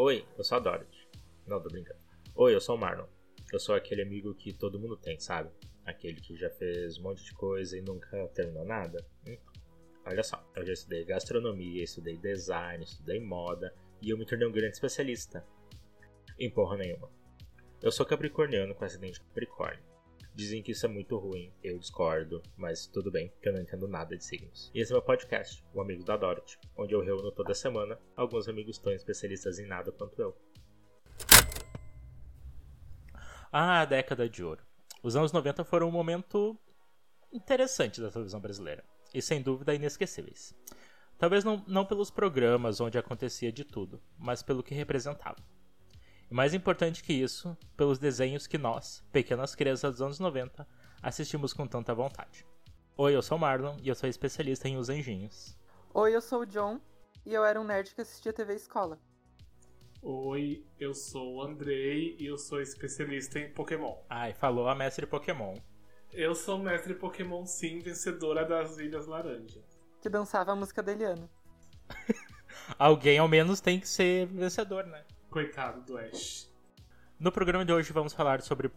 Oi, eu sou a Dorothy. Não, tô brincando. Oi, eu sou o Marlon. Eu sou aquele amigo que todo mundo tem, sabe? Aquele que já fez um monte de coisa e nunca terminou nada. Então, olha só, eu já estudei gastronomia, estudei design, estudei moda e eu me tornei um grande especialista. Em porra nenhuma. Eu sou capricorniano com acidente de Capricórnio. Dizem que isso é muito ruim, eu discordo, mas tudo bem, que eu não entendo nada de signos. E esse é meu podcast, o Amigo da Dorothy, onde eu reúno toda semana alguns amigos tão especialistas em nada quanto eu. Ah, a década de ouro. Os anos 90 foram um momento interessante da televisão brasileira, e sem dúvida inesquecíveis. Talvez não, não pelos programas onde acontecia de tudo, mas pelo que representava. E mais importante que isso, pelos desenhos que nós, pequenas crianças dos anos 90, assistimos com tanta vontade. Oi, eu sou o Marlon e eu sou especialista em Os Anjinhos. Oi, eu sou o John e eu era um nerd que assistia TV Escola. Oi, eu sou o Andrei e eu sou especialista em Pokémon. Ai, falou a mestre Pokémon. Eu sou mestre Pokémon sim, vencedora das Ilhas Laranja. Que dançava a música da Eliana. Alguém ao menos tem que ser vencedor, né? Coitado do Ash. No programa de hoje vamos falar sobre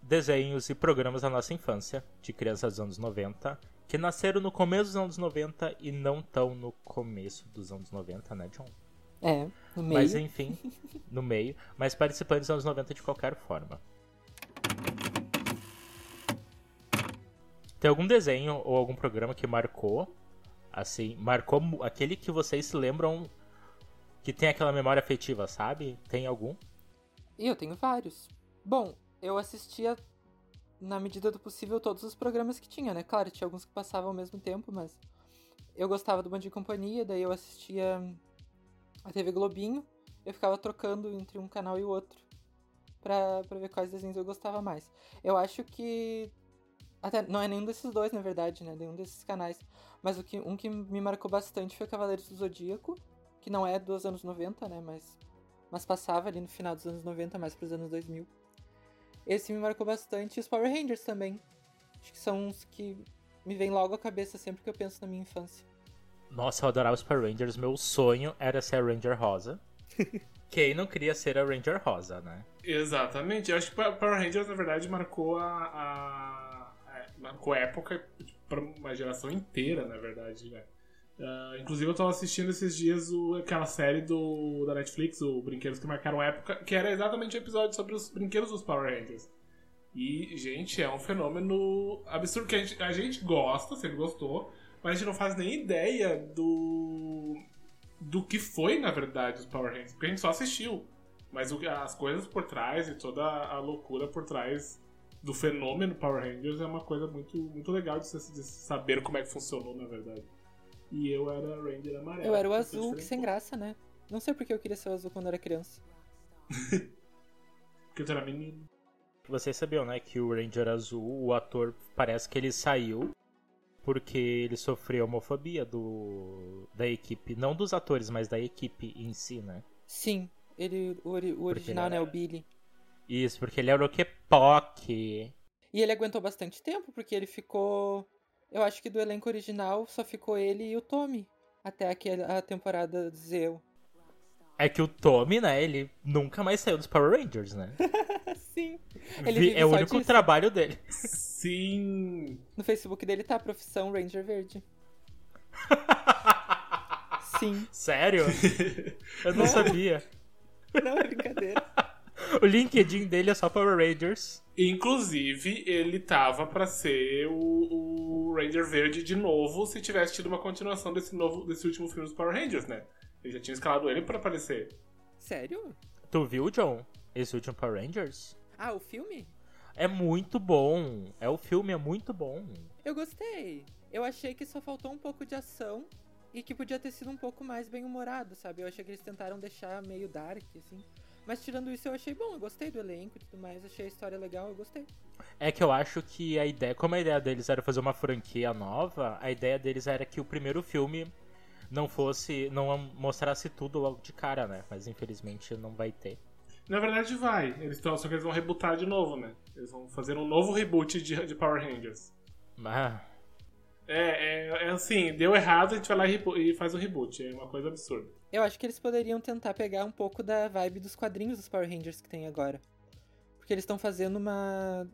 desenhos e programas da nossa infância, de crianças dos anos 90, que nasceram no começo dos anos 90 e não tão no começo dos anos 90, né, John? É, no meio. Mas enfim, no meio, mas participantes dos anos 90 de qualquer forma. Tem algum desenho ou algum programa que marcou, assim, marcou aquele que vocês se lembram que tem aquela memória afetiva, sabe? Tem algum? Eu tenho vários. Bom, eu assistia na medida do possível todos os programas que tinha, né? Claro, tinha alguns que passavam ao mesmo tempo, mas eu gostava do Band de Companhia, daí eu assistia a TV Globinho, eu ficava trocando entre um canal e o outro pra, pra ver quais desenhos eu gostava mais. Eu acho que até não é nenhum desses dois, na verdade, né? Nenhum desses canais. Mas o que, um que me marcou bastante foi Cavaleiros do Zodíaco, que não é dos anos 90, né? Mas, mas passava ali no final dos anos 90, mais pros anos 2000. Esse me marcou bastante. E os Power Rangers também. Acho que são uns que me vêm logo à cabeça sempre que eu penso na minha infância. Nossa, eu adorava os Power Rangers. Meu sonho era ser a Ranger Rosa. Quem não queria ser a Ranger Rosa, né? Exatamente. Eu acho que Power Rangers, na verdade, marcou a. a- a- marcou a época tipo, pra uma geração inteira, na verdade, né? Ah, inclusive, eu tava assistindo esses dias o- aquela série do, da Netflix, o Brinquedos que Marcaram Época, que era exatamente o episódio sobre os brinquedos dos Power Rangers. E, gente, é um fenômeno absurdo que a gente, a gente gosta, sempre gostou, mas a gente não faz nem ideia do. do que foi, na verdade, os Power Rangers, porque a gente só assistiu. Mas o, as coisas por trás e toda a loucura por trás do fenômeno Power Rangers é uma coisa muito, muito legal de, de saber como é que funcionou, na verdade. E eu era Ranger amarelo. Eu era o azul, que sem graça, né? Não sei porque eu queria ser o azul quando era criança. Porque tu era menino. Vocês sabiam, né, que o Ranger Azul, o ator, parece que ele saiu porque ele sofreu homofobia do da equipe, não dos atores, mas da equipe em si, né? Sim, ele, o, ori- o original, né? O era- Billy. Isso, porque ele era o que POC. E ele aguentou bastante tempo, porque ele ficou. Eu acho que do elenco original só ficou ele e o Tommy. Até aquela a temporada Zeu. É que o Tommy, né, ele nunca mais saiu dos Power Rangers, né? Sim. É o único disso. trabalho dele. Sim! No Facebook dele tá profissão Ranger Verde. Sim. Sério? Eu não sabia. Não, é brincadeira. O LinkedIn dele é só Power Rangers. Inclusive, ele tava pra ser o, o Ranger Verde de novo se tivesse tido uma continuação desse, novo, desse último filme dos Power Rangers, né? Ele já tinha escalado ele pra aparecer. Sério? Tu viu, John? Esse último Power Rangers? Ah, o filme? É muito bom. É o filme, é muito bom. Eu gostei. Eu achei que só faltou um pouco de ação e que podia ter sido um pouco mais bem humorado, sabe? Eu achei que eles tentaram deixar meio dark, assim. Mas tirando isso, eu achei bom. Eu gostei do elenco e tudo mais. Achei a história legal, eu gostei. É que eu acho que a ideia, como a ideia deles era fazer uma franquia nova, a ideia deles era que o primeiro filme não fosse, não mostrasse tudo logo de cara, né? Mas infelizmente não vai ter. Na verdade, vai. Eles tão, só que eles vão rebootar de novo, né? Eles vão fazer um novo reboot de, de Power Rangers. Mas É, é, é assim, deu errado, a gente vai lá e, e faz um reboot. É uma coisa absurda. Eu acho que eles poderiam tentar pegar um pouco da vibe dos quadrinhos dos Power Rangers que tem agora. Porque eles estão fazendo uma.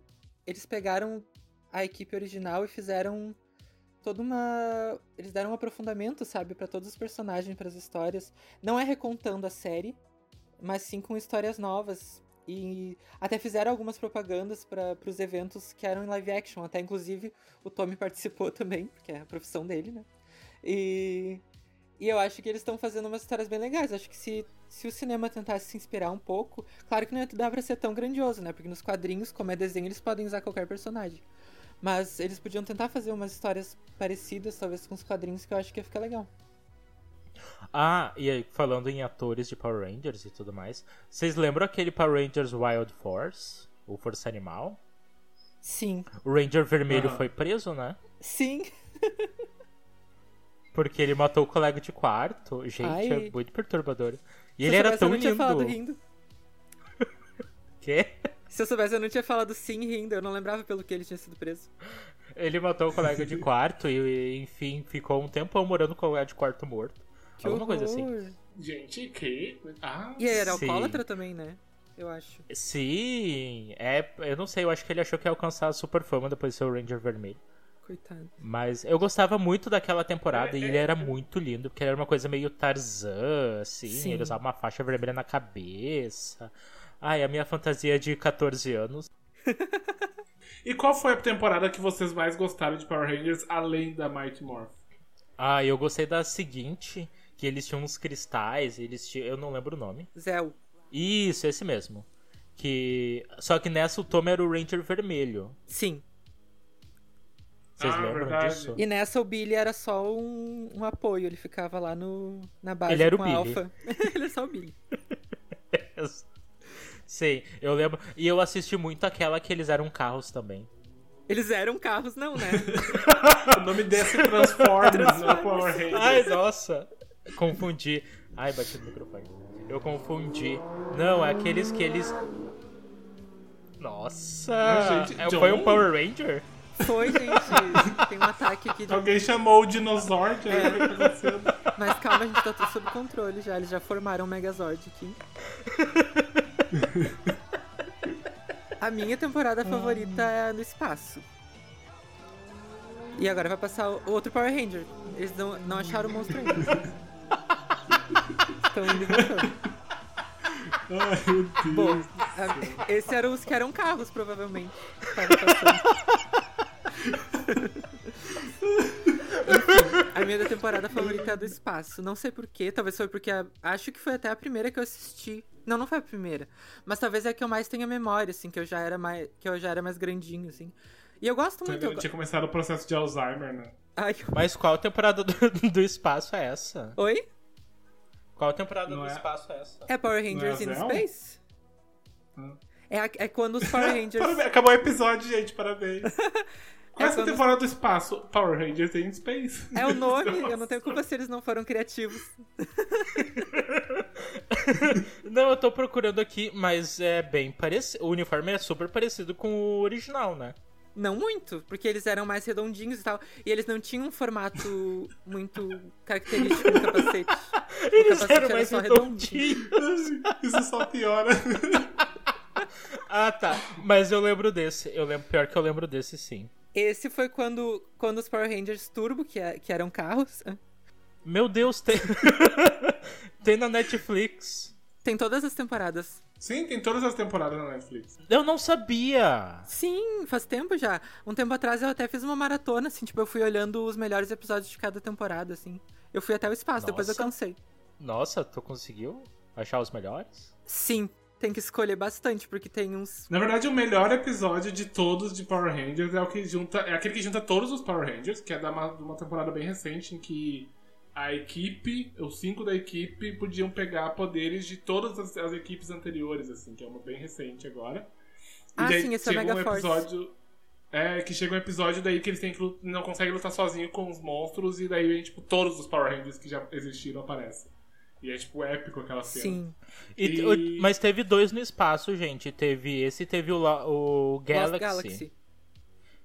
Eles pegaram a equipe original e fizeram toda uma. Eles deram um aprofundamento, sabe, para todos os personagens, para as histórias. Não é recontando a série, mas sim com histórias novas. E até fizeram algumas propagandas para os eventos que eram em live action. Até inclusive o Tommy participou também, porque é a profissão dele, né? E, e eu acho que eles estão fazendo umas histórias bem legais. Acho que se, se o cinema tentasse se inspirar um pouco, claro que não ia dar pra ser tão grandioso, né? Porque nos quadrinhos, como é desenho, eles podem usar qualquer personagem. Mas eles podiam tentar fazer umas histórias parecidas, talvez com os quadrinhos, que eu acho que ia ficar legal. Ah, e aí, falando em atores de Power Rangers e tudo mais, vocês lembram aquele Power Rangers Wild Force? O Força Animal? Sim. O Ranger Vermelho foi preso, né? Sim. Porque ele matou o colega de quarto. Gente, Ai. é muito perturbador. E Se ele era tão eu não tinha falado lindo. rindo. Quê? Se eu soubesse, eu não tinha falado sim rindo. Eu não lembrava pelo que ele tinha sido preso. Ele matou o colega de quarto e, enfim, ficou um tempão morando com o colega de quarto morto. Que Alguma coisa assim. horror. Gente, que. Ah, E aí, era Sim. alcoólatra também, né? Eu acho. Sim, é. Eu não sei, eu acho que ele achou que ia alcançar a super fama depois de ser o Ranger Vermelho. Coitado. Mas eu gostava muito daquela temporada É, e é, ele era é. muito lindo, porque ele era uma coisa meio Tarzan, assim. Sim. Ele usava uma faixa vermelha na cabeça. Ai, a minha fantasia de 14 anos. E qual foi a temporada que vocês mais gostaram de Power Rangers, além da Mighty Morph? Ah, eu gostei da seguinte, que eles tinham uns cristais, eles tinham. Eu não lembro o nome. Zéu. Isso, esse mesmo. Que. Só que nessa o Tom era o Ranger Vermelho. Sim. Vocês Ah, lembram verdade. disso? E nessa o Billy era só um, um apoio. Ele ficava lá no, na base Ele era o com a Billy. Alpha. ele é só o Billy. Sim, eu lembro. E eu assisti muito aquela que eles eram carros também. Eles eram carros, não, né? O nome desse Transformers, não é Power Rangers. Ai, nossa. Confundi. Ai, bati no microfone. Eu confundi. Não, é aqueles que eles. Nossa! Gente, É- foi um? Power Ranger? Foi, gente. Tem um ataque aqui de. Alguém chamou o o tá acontecendo? Mas calma, a gente tá tudo sob controle já. Eles já formaram um Megazord aqui. A minha temporada favorita é no espaço. E agora vai passar o outro Power Ranger. Eles não, não acharam o monstro ainda. Estão indo e voltando. Ai, meu Deus. Bom, a- esses eram os que eram carros, provavelmente. Enfim, a minha temporada favorita é a do espaço. Não sei porquê, talvez foi porque a- acho que foi até a primeira que eu assisti. Não, não foi a primeira. Mas talvez é a que eu mais tenha memória, assim, que eu já era mais, que eu já era mais grandinho, assim. E eu gosto muito. Eu... Tinha começado o processo de Alzheimer, né? Ai, Mas qual temporada do, do espaço é essa? Oi? Qual temporada Não do é- espaço é essa? É Power Rangers Não é in Zell? Space? Hum. É, a- é quando os Power Rangers. Acabou o episódio, gente, parabéns. Qual é essa quando- temporada do espaço? Power Rangers in Space. É o nome, eu não tenho culpa se eles não foram criativos. Não, eu tô procurando aqui, mas é bem parecido. O uniforme é super parecido com o original, né? Não muito, porque eles eram mais redondinhos e tal. E eles não tinham um formato muito característico do capacete. Eles capacete eram era mais só redondinhos. Isso só piora. Ah, tá. Mas eu lembro desse. Eu lembro, pior que eu lembro desse, sim. Esse foi quando, quando os Power Rangers Turbo, que, é- que eram carros. Meu Deus, tem. tem na Netflix. Tem todas as temporadas. Sim, tem todas as temporadas na Netflix. Eu não sabia. Sim, faz tempo já. Um tempo atrás eu até fiz uma maratona, assim, tipo, eu fui olhando os melhores episódios de cada temporada, assim. Eu fui até o espaço, depois eu Nossa. cansei. Nossa, tu conseguiu achar os melhores? Sim, tem que escolher bastante, porque tem uns. Na verdade, o melhor episódio de todos de Power Rangers é o que junta. É aquele que junta todos os Power Rangers, que é da uma, de uma temporada bem recente em que a equipe, os cinco da equipe, podiam pegar poderes de todas as, as equipes anteriores, assim, que é uma bem recente agora. Ah, sim, esse é o chega um Mega Force. episódio. É, que chega um episódio daí que eles têm que não conseguem lutar sozinho com os monstros, e daí, tipo, todos os Power Rangers que já existiram aparecem. E é, tipo, épico aquela cena. Sim. E- E- o- mas teve dois no espaço, gente. Teve esse e teve o, o Galaxy. Galaxy.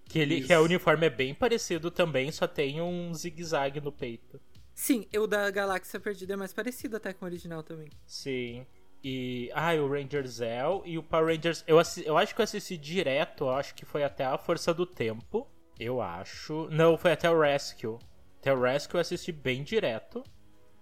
Que, ele, Isso. que a uniforme é bem parecido também, só tem um zigue-zague no peito. Sim, o da Galáxia Perdida é mais parecido até com o original também. Sim. E. Ah, e o Ranger Zell e o Power Rangers. Eu, assi- eu acho que eu assisti direto, eu acho que foi até a Força do Tempo. Eu acho. Não, foi até o Rescue. Até o Rescue eu assisti bem direto.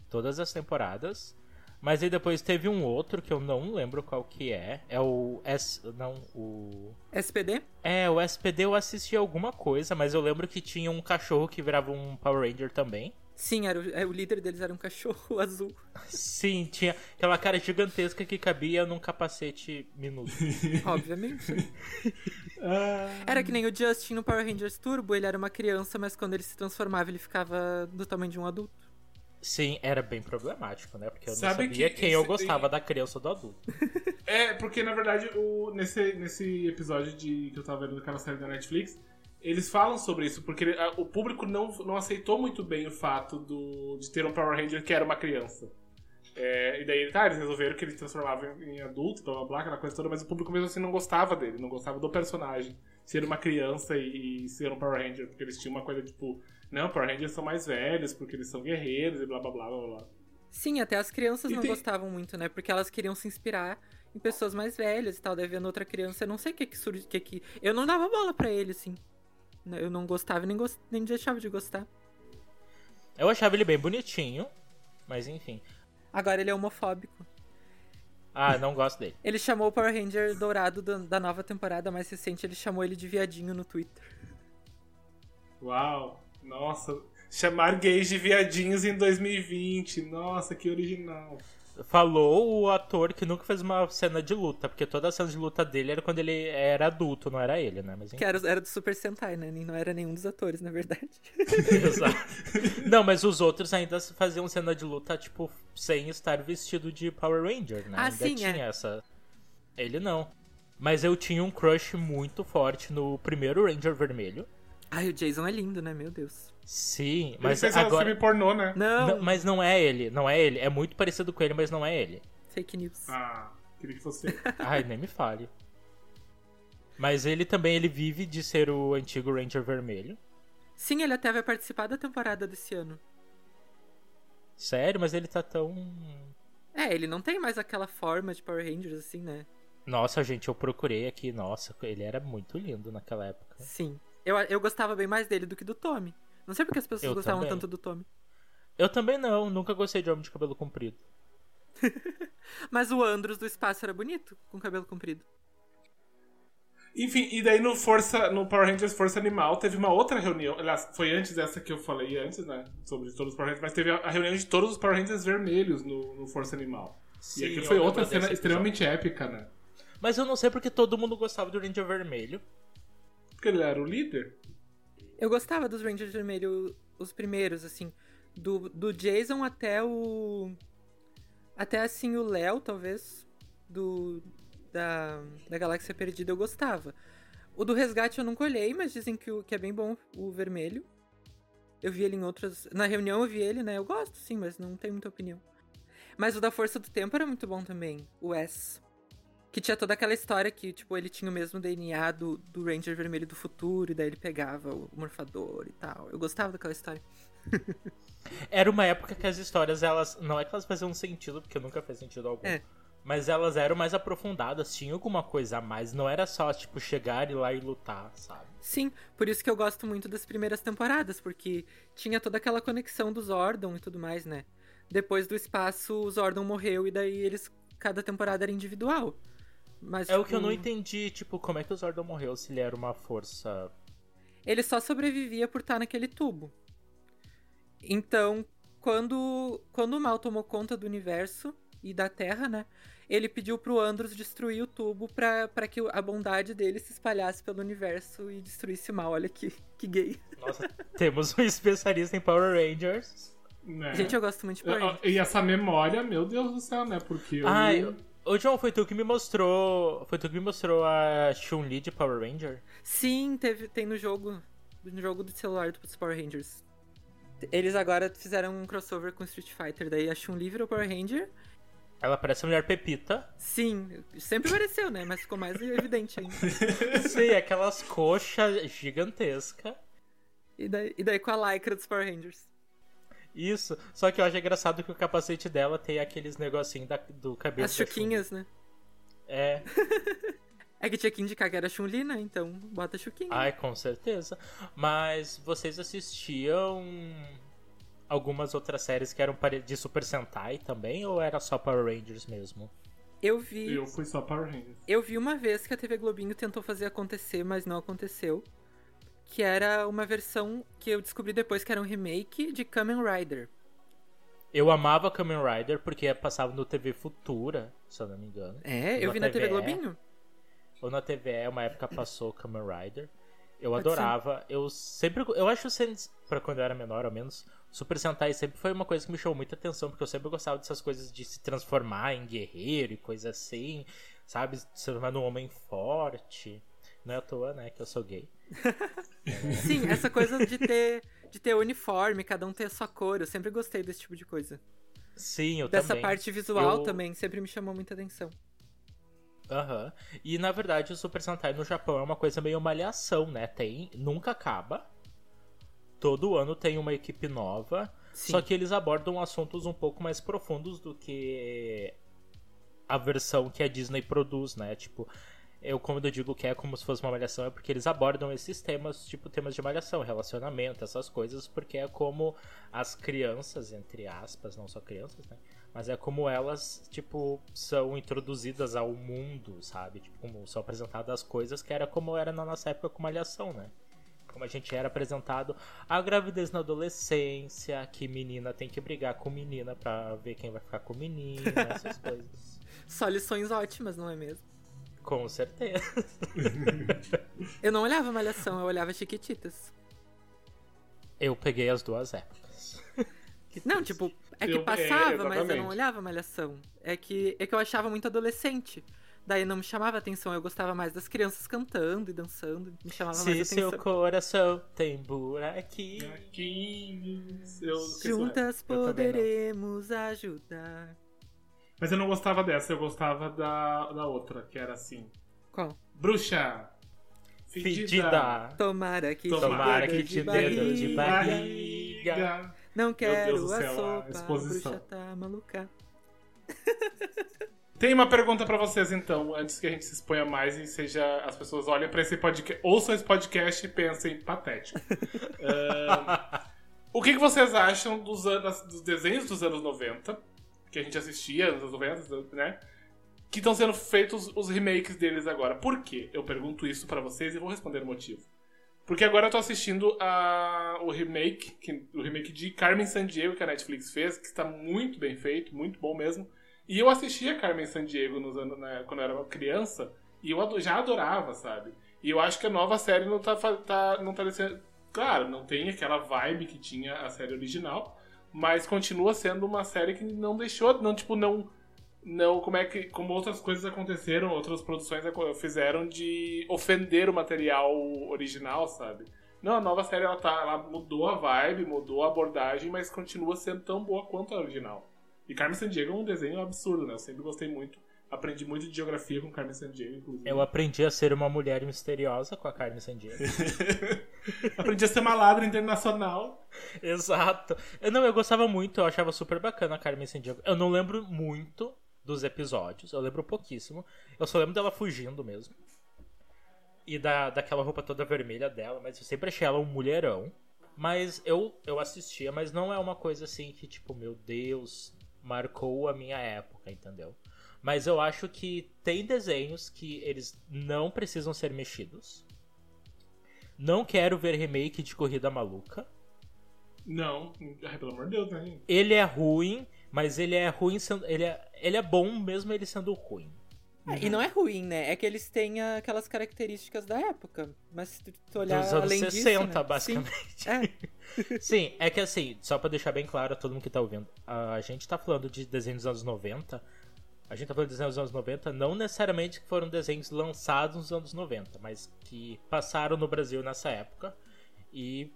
Todas as temporadas. Mas aí depois teve um outro que eu não lembro qual que é. É o S. Não, o. SPD? É, o SPD eu assisti alguma coisa, mas eu lembro que tinha um cachorro que virava um Power Ranger também. Sim, era o, é, o líder deles era um cachorro azul. Sim, tinha aquela cara gigantesca que cabia num capacete minúsculo. Obviamente. Ah, Era que nem o Justin no Power Rangers Turbo, ele era uma criança, mas quando ele se transformava, ele ficava do tamanho de um adulto. Sim, era bem problemático, né? Porque eu Sabe não sabia que quem eu gostava da criança ou do adulto. É, porque na verdade, o, nesse, nesse episódio de, que eu tava vendo daquela série da Netflix, eles falam sobre isso, porque a- o público não, não aceitou muito bem o fato do, de ter um Power Ranger que era uma criança. É, e daí, tá, eles resolveram que ele se transformava em, em adulto, blá blá blá, aquela coisa toda, mas o público mesmo assim não gostava dele, não gostava do personagem. Ser uma criança e, e ser um Power Ranger, porque eles tinham uma coisa tipo, não, Power Rangers são mais velhos, porque eles são guerreiros e blá blá blá blá blá. Sim, até as crianças E não tem- gostavam muito, né? Porque elas queriam se inspirar em pessoas mais velhas e tal. Daí vendo outra criança, eu não sei o que que surge. Que que... Eu não dava bola pra ele, assim. Eu não gostava e nem, gost... nem deixava de gostar. Eu achava ele bem bonitinho, mas enfim. Agora ele é homofóbico. Ah, não gosto dele. Ele chamou o Power Ranger dourado da, da nova temporada mais recente, ele chamou ele de viadinho no Twitter. Uau, nossa. Chamar gays de viadinhos em 2020. Nossa, que original. Falou o ator que nunca fez uma cena de luta, porque toda a cena de luta dele era quando ele era adulto, não era ele, né? Mas enfim. Que era, era do Super Sentai, né? Não era nenhum dos atores, na verdade. Exato. Não, mas os outros ainda faziam cena de luta, tipo, sem estar vestido de Power Ranger, né? Ah, ainda sim, tinha é. essa. Ele não. Mas eu tinha um crush muito forte no primeiro Ranger vermelho. Ai, o Jason é lindo, né? Meu Deus. Sim, Mas Ele fez um agora. filme pornô, né? Não, Não, mas não é ele, não é ele. É muito parecido com ele, mas não é ele. fake news. Ah, queria que fosse. ele. Ai, nem me fale. Mas ele também, ele vive de ser o antigo Ranger vermelho. Sim, ele até vai participar da temporada desse ano. Sério, mas ele tá tão. É, ele não tem mais aquela forma de Power Rangers assim, né? Nossa, gente, eu procurei aqui. Nossa, ele era muito lindo naquela época. Sim. Eu, eu gostava bem mais dele do que do Tommy. Não sei porque as pessoas Eu gostavam também. tanto do Tommy. Eu também não, nunca gostei de homem de cabelo comprido. Mas o Andros do espaço era bonito, com cabelo comprido. Enfim, e daí no Força, no Power Rangers Força Animal teve uma outra reunião. Aliás, foi antes dessa que eu falei antes, né? Sobre todos os Power Rangers, mas teve a, reunião de todos os Power Rangers vermelhos no, no Força Animal. Sim, e aquilo eu foi outra cena extremamente épica, né? Mas eu não sei porque todo mundo gostava do Ranger vermelho. Porque ele era o líder. Eu gostava dos Rangers Vermelhos, os primeiros, assim. Do, do Jason até o. Até assim o Léo, talvez. Do. Da, da Galáxia Perdida eu gostava. O do Resgate eu nunca olhei, mas dizem que, o, que é bem bom o vermelho. Eu vi ele em outras. Na reunião eu vi ele, né? Eu gosto, sim, mas não tenho muita opinião. Mas o da Força do Tempo era muito bom também, o S. Que tinha toda aquela história que, tipo, ele tinha o mesmo DNA do, do Ranger Vermelho do futuro, e daí ele pegava o morfador e tal. Eu gostava daquela história. Era uma época que as histórias, elas. Não é que elas faziam sentido, porque nunca fez sentido algum. É. Mas elas eram mais aprofundadas, tinha alguma coisa a mais. Não era só, tipo, chegar e lá e lutar, sabe? Sim, por isso que eu gosto muito das primeiras temporadas, porque tinha toda aquela conexão do Zordon e tudo mais, né? Depois do espaço, o Zordon morreu e daí eles. Cada temporada era individual. Mas, É o que eu não entendi, tipo, como é que o Zordon morreu se ele era uma força. Ele só sobrevivia por estar naquele tubo. Então, quando, quando o mal tomou conta do universo e da Terra, né? Ele pediu pro Andros destruir o tubo pra, pra que a bondade dele se espalhasse pelo universo e destruísse o mal. Olha que, que gay. Nossa, temos um especialista em Power Rangers. Né? Gente, eu gosto muito de Power Rangers. E essa memória, meu Deus do céu, né? Porque eu. Ai, ô João, foi tu que me mostrou. Foi tu que me mostrou a Chun-Li de Power Ranger? Sim, teve, tem no jogo. No jogo do celular dos Power Rangers. Eles agora fizeram um crossover com Street Fighter. Daí a Chun-Li virou Power Ranger. Ela parece a mulher Pepita. Sim, sempre pareceu, né? Mas ficou mais evidente ainda. Sim, aquelas coxas gigantescas. E daí, e daí com a lycra dos Power Rangers. Isso, só que eu acho engraçado que o capacete dela tem aqueles negocinhos da, do cabelo. As chuquinhas, né? É, É que tinha que indicar que era Chun-Li, né? Então bota chuquinha. ai, com certeza. Mas vocês assistiam algumas outras séries que eram de Super Sentai também, ou era só Power Rangers mesmo? Eu vi. Eu fui só Power Rangers. Eu vi uma vez que a TV Globinho tentou fazer acontecer, mas não aconteceu. Que era uma versão que eu descobri depois que era um remake de Kamen Rider. Eu amava Kamen Rider porque passava no TV Futura, se eu não me engano. É, eu vi na TV TVE. Globinho. Ou na TVE, uma época passou Kamen Rider. Eu Pode adorava. Eu sempre. Eu acho que pra quando eu era menor, ao menos, Super Sentai sempre foi uma coisa que me chamou muita atenção, porque eu sempre gostava dessas coisas de se transformar em guerreiro e coisa assim, sabe? Se transformar num homem forte. Não é à toa, né, que eu sou gay. Sim, essa coisa de ter, de ter uniforme, cada um ter a sua cor. Eu sempre gostei desse tipo de coisa. Sim, eu Dessa também. parte visual Eu- também, sempre me chamou muita atenção. Aham. E na verdade o Super Sentai no Japão é uma coisa meio malhação, né? Tem. Nunca acaba. Todo ano tem uma equipe nova. Sim. Só que eles abordam assuntos um pouco mais profundos do que a versão que a Disney produz, né? Tipo, eu como eu digo que é como se fosse uma malhação, é porque eles abordam esses temas, tipo temas de malhação, relacionamento, essas coisas, porque é como as crianças, entre aspas, não só crianças, né? Mas é como elas, tipo, são introduzidas ao mundo, sabe? Tipo, como são apresentadas as coisas, que era como era na nossa época com malhação, né? Como a gente era apresentado a gravidez na adolescência, que menina tem que brigar com menina pra ver quem vai ficar com menina, essas coisas. Só lições ótimas, não é mesmo? Com certeza. Eu não olhava Malhação, eu olhava Chiquititas. Eu peguei as duas épocas. Não, tipo, é que Eu- é, passava, mas eu não olhava Malhação. É que, é que eu achava muito adolescente. Daí não me chamava atenção, eu gostava mais das crianças cantando e dançando. Me chamava Se mais seu atenção. coração tem buraquinho. Gatinhos. Eu esqueci o resto. Juntas poderemos ajudar. Mas eu não gostava dessa, eu gostava da, da outra, que era assim. Qual? Bruxa. Fedida. Tomara que Tomara te que dê te dê de barriga. Não quero a céu, a sopa, a exposição. bruxa tá maluca. Tem uma pergunta pra vocês então, antes que a gente se exponha mais e seja as pessoas olhem pra esse podcast, ouçam esse podcast e pensem patético. O que, que vocês acham dos, anos, dos desenhos dos anos 90, que a gente assistia nos anos 90, né? Que estão sendo feitos os remakes deles agora. Por quê? Eu pergunto isso pra vocês e vou responder o motivo. Porque agora eu tô assistindo a, o remake, que, o remake de Carmen Sandiego que a Netflix fez, que está muito bem feito, muito bom mesmo. E eu assistia Carmen Sandiego nos anos, né, quando eu era criança, e eu já adorava, sabe? E eu acho que a nova série não tá, tá, não tá descendo. Claro, não tem aquela vibe que tinha a série original, mas continua sendo uma série que não deixou, não, tipo, não. Não, como é que. Como outras coisas aconteceram, outras produções fizeram de ofender o material original, sabe? Não, a nova série ela tá. Ela mudou a vibe, mudou a abordagem, mas continua sendo tão boa quanto a original. E Carmen Sandiego é um desenho absurdo, né? Eu sempre gostei muito. Aprendi muito de geografia com Carmen Sandiego, inclusive. Eu aprendi a ser uma mulher misteriosa com a Carmen Sandiego. Aprendi a ser maladra internacional. Exato. Eu, não, eu gostava muito, eu achava super bacana a Carmen Sandiego. Eu não lembro muito dos episódios, eu lembro pouquíssimo. Eu só lembro dela fugindo mesmo. E da, daquela roupa toda vermelha dela, mas eu sempre achei ela um mulherão. Mas eu, eu assistia, mas não é uma coisa assim que, tipo, meu Deus, marcou a minha época, entendeu? Mas eu acho que tem desenhos que eles não precisam ser mexidos. Não quero ver remake de Corrida Maluca. Não, ai, pelo amor de Deus, né? Ele é ruim, mas ele é ruim sendo. Ele é, ele é bom mesmo ele sendo ruim. É, e não é ruim, né? É que eles têm aquelas características da época. Mas se tu, tu olhar Dos anos além 60, disso, né? basicamente. Sim, é. Sim, é que assim, só pra deixar bem claro a todo mundo que tá ouvindo, a gente tá falando de desenhos dos anos 90. A gente tá falando de desenhos dos anos 90, não necessariamente que foram desenhos lançados nos anos 90, mas que passaram no Brasil nessa época e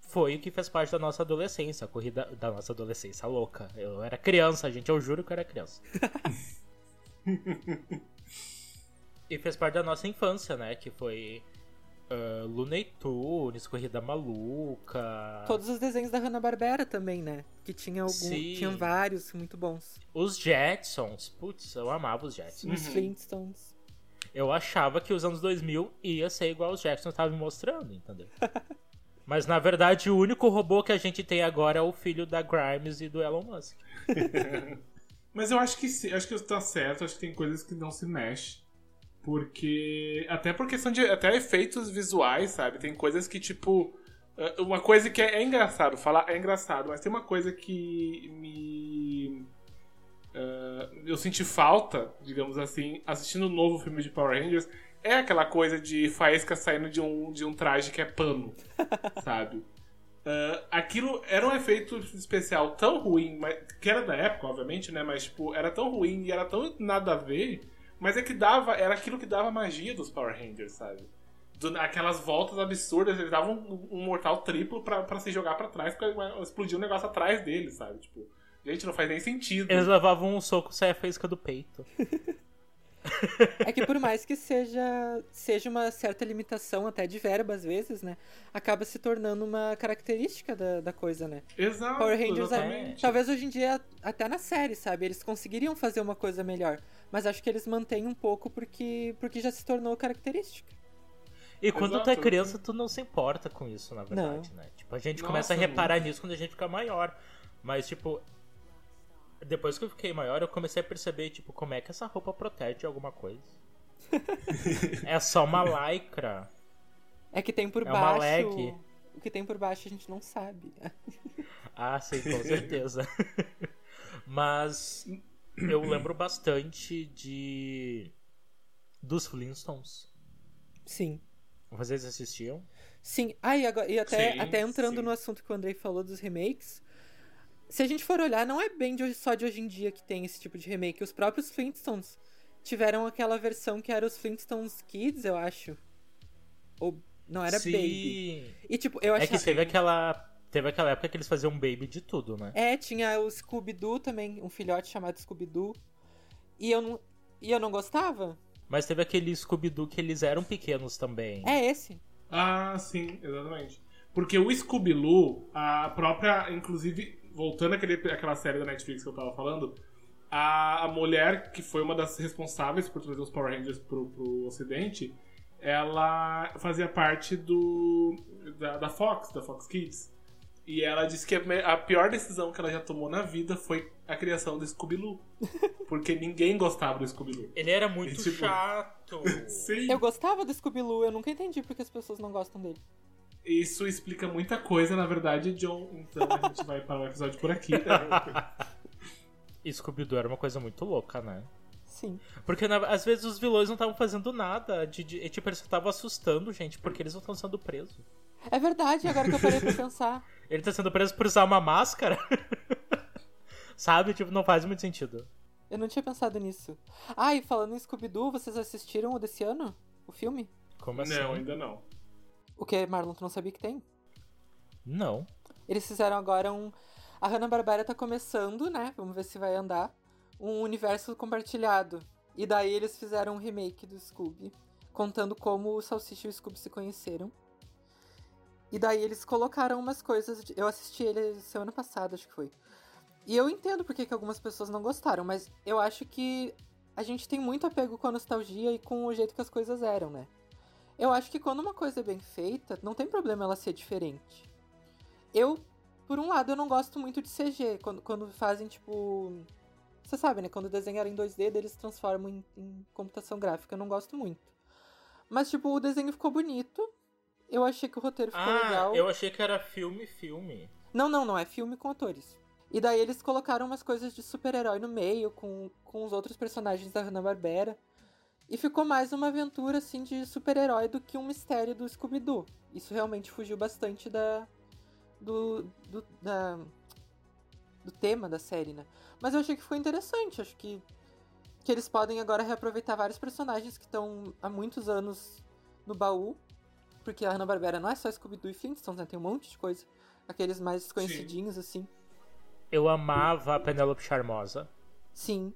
foi o que fez parte da nossa adolescência, a corrida da nossa adolescência louca. Eu era criança, gente, eu juro que eu era criança. e fez parte da nossa infância, né? Que foi uh, Looney Tunes, Corrida Maluca. Todos os desenhos da Hanna-Barbera também, né? Que tinha algum, Sim. tinham vários muito bons. Os Jetsons. Putz, eu amava os Jetsons. Os Flintstones. Eu achava que os anos 2000 ia ser igual os Jetsons estavam me mostrando, entendeu? Mas na verdade o único robô que a gente tem agora é o filho da Grimes e do Elon Musk. Mas eu acho que sim, acho que tá certo, acho que tem coisas que não se mexe. Porque. Até por questão de. Até efeitos visuais, sabe? Tem coisas que, tipo. eh, Uma coisa que é, é engraçado, falar é engraçado, mas tem uma coisa que me. eh, eu senti falta, digamos assim, assistindo o novo filme de Power Rangers. É aquela coisa de faísca saindo de um, de um traje que é pano, sabe? Uh, aquilo era um efeito especial tão ruim, mas, que era da época, obviamente, né? Mas, tipo, era tão ruim e era tão nada a ver, mas é que dava, era aquilo que dava a magia dos Power Rangers, sabe? Do- aquelas voltas absurdas, eles davam um, um mortal triplo pra, pra se jogar pra trás, porque explodia um negócio atrás deles, sabe? Tipo, gente, não faz nem sentido. Eles levavam um soco e saia faísca do peito. É que por mais que seja, seja uma certa limitação até de verba às vezes, né? Acaba se tornando uma característica da, da coisa, né? Exato, Power Rangers é, exatamente. talvez hoje em dia, até na série, sabe? Eles conseguiriam fazer uma coisa melhor. Mas acho que eles mantêm um pouco porque, porque já se tornou característica. E quando tu é Exato. criança, tu não se importa com isso, na verdade, né? Tipo, a gente Nossa, começa a reparar nisso quando a gente fica maior. Mas, tipo, depois que eu fiquei maior, eu comecei a perceber, tipo, como é que essa roupa protege alguma coisa. é só uma lycra. É que tem por É uma baixo. leg. O que tem por baixo a gente não sabe. Ah, sim, com certeza. Mas eu lembro bastante de. dos Flintstones. Sim. Vocês assistiam? Sim. Ah, e, agora, e até, Sim, até entrando sim. no assunto que o Andrei falou dos remakes. Se a gente for olhar, não é bem de hoje- só de hoje em dia que tem esse tipo de remake. Os próprios Flintstones tiveram aquela versão que era os Flintstones Kids, eu acho. Ou não era Sim. Baby. E tipo, eu É que teve aquela. Teve aquela época que eles faziam baby de tudo, né? É, tinha o Scooby-Doo também, um filhote chamado Scooby-Doo. E eu não. E eu não gostava? Mas teve aquele Scooby-Doo que eles eram pequenos também. É esse. Ah, sim, exatamente. Porque o Scooby-Doo, a própria, inclusive, voltando àquele, àquela série da Netflix que eu tava falando, a, a mulher que foi uma das responsáveis por trazer os Power Rangers pro, pro ocidente, ela fazia parte do da, da Fox, da Fox Kids. E ela disse que a, pior decisão que ela já tomou na vida foi a criação do Scooby-Doo. Porque ninguém gostava do Scooby-Doo. Ele era muito Tipo- chato. Sim. Eu gostava do Scooby-Doo, eu nunca entendi porque as pessoas não gostam dele. Isso explica muita coisa, na verdade, John. Então a gente vai parar o episódio por aqui. E Scooby-Doo era uma coisa muito louca, né? Sim. Porque na- às vezes os vilões não estavam fazendo nada. De, de- tipo, eles estavam assustando, gente, porque eles não estão sendo presos. É verdade, agora que eu parei pra pensar. Ele tá sendo preso por usar uma máscara. Sabe? Tipo, não faz muito sentido. Eu não tinha pensado nisso. Ah, e falando em Scooby-Doo, vocês assistiram o desse ano? O filme? Como assim? Não, ainda não. O que, Marlon, tu não sabia que tem? Não. Eles fizeram agora um. A Hanna-Barbera tá começando, né? Vamos ver se vai andar. Um universo compartilhado. E daí eles fizeram um remake do Scooby, contando como o Salsicha e o Scooby se conheceram. E daí eles colocaram umas coisas. de- Eu assisti ele semana passada, acho que foi. E eu entendo porque que algumas pessoas não gostaram, mas eu acho que a gente tem muito apego com a nostalgia e com o jeito que as coisas eram, né? Eu acho que quando uma coisa é bem feita, não tem problema ela ser diferente. Eu, por um lado, eu não gosto muito de CG, quando, quando fazem, tipo. Você sabe, né? Quando desenham em 2D, daí eles transformam em, em computação gráfica. Eu não gosto muito. Mas, tipo, o desenho ficou bonito. Eu achei que o roteiro ficou Ah, legal. eu achei que era filme, filme. Não, não, não. É filme com atores. E daí eles colocaram umas coisas de super-herói no meio, com, com os outros personagens da Hanna-Barbera. E ficou mais uma aventura, assim, de super-herói do que um mistério do Scooby-Doo. Isso realmente fugiu bastante da... Do, do, da, do tema da série, né? Mas eu achei que ficou interessante. Acho que, que eles podem agora reaproveitar vários personagens que estão há muitos anos no baú porque a Hanna-Barbera não é só Scooby-Doo e Flintstones, né? Tem um monte de coisa. Aqueles mais desconhecidinhos, assim. Eu amava a Penélope Charmosa. Sim.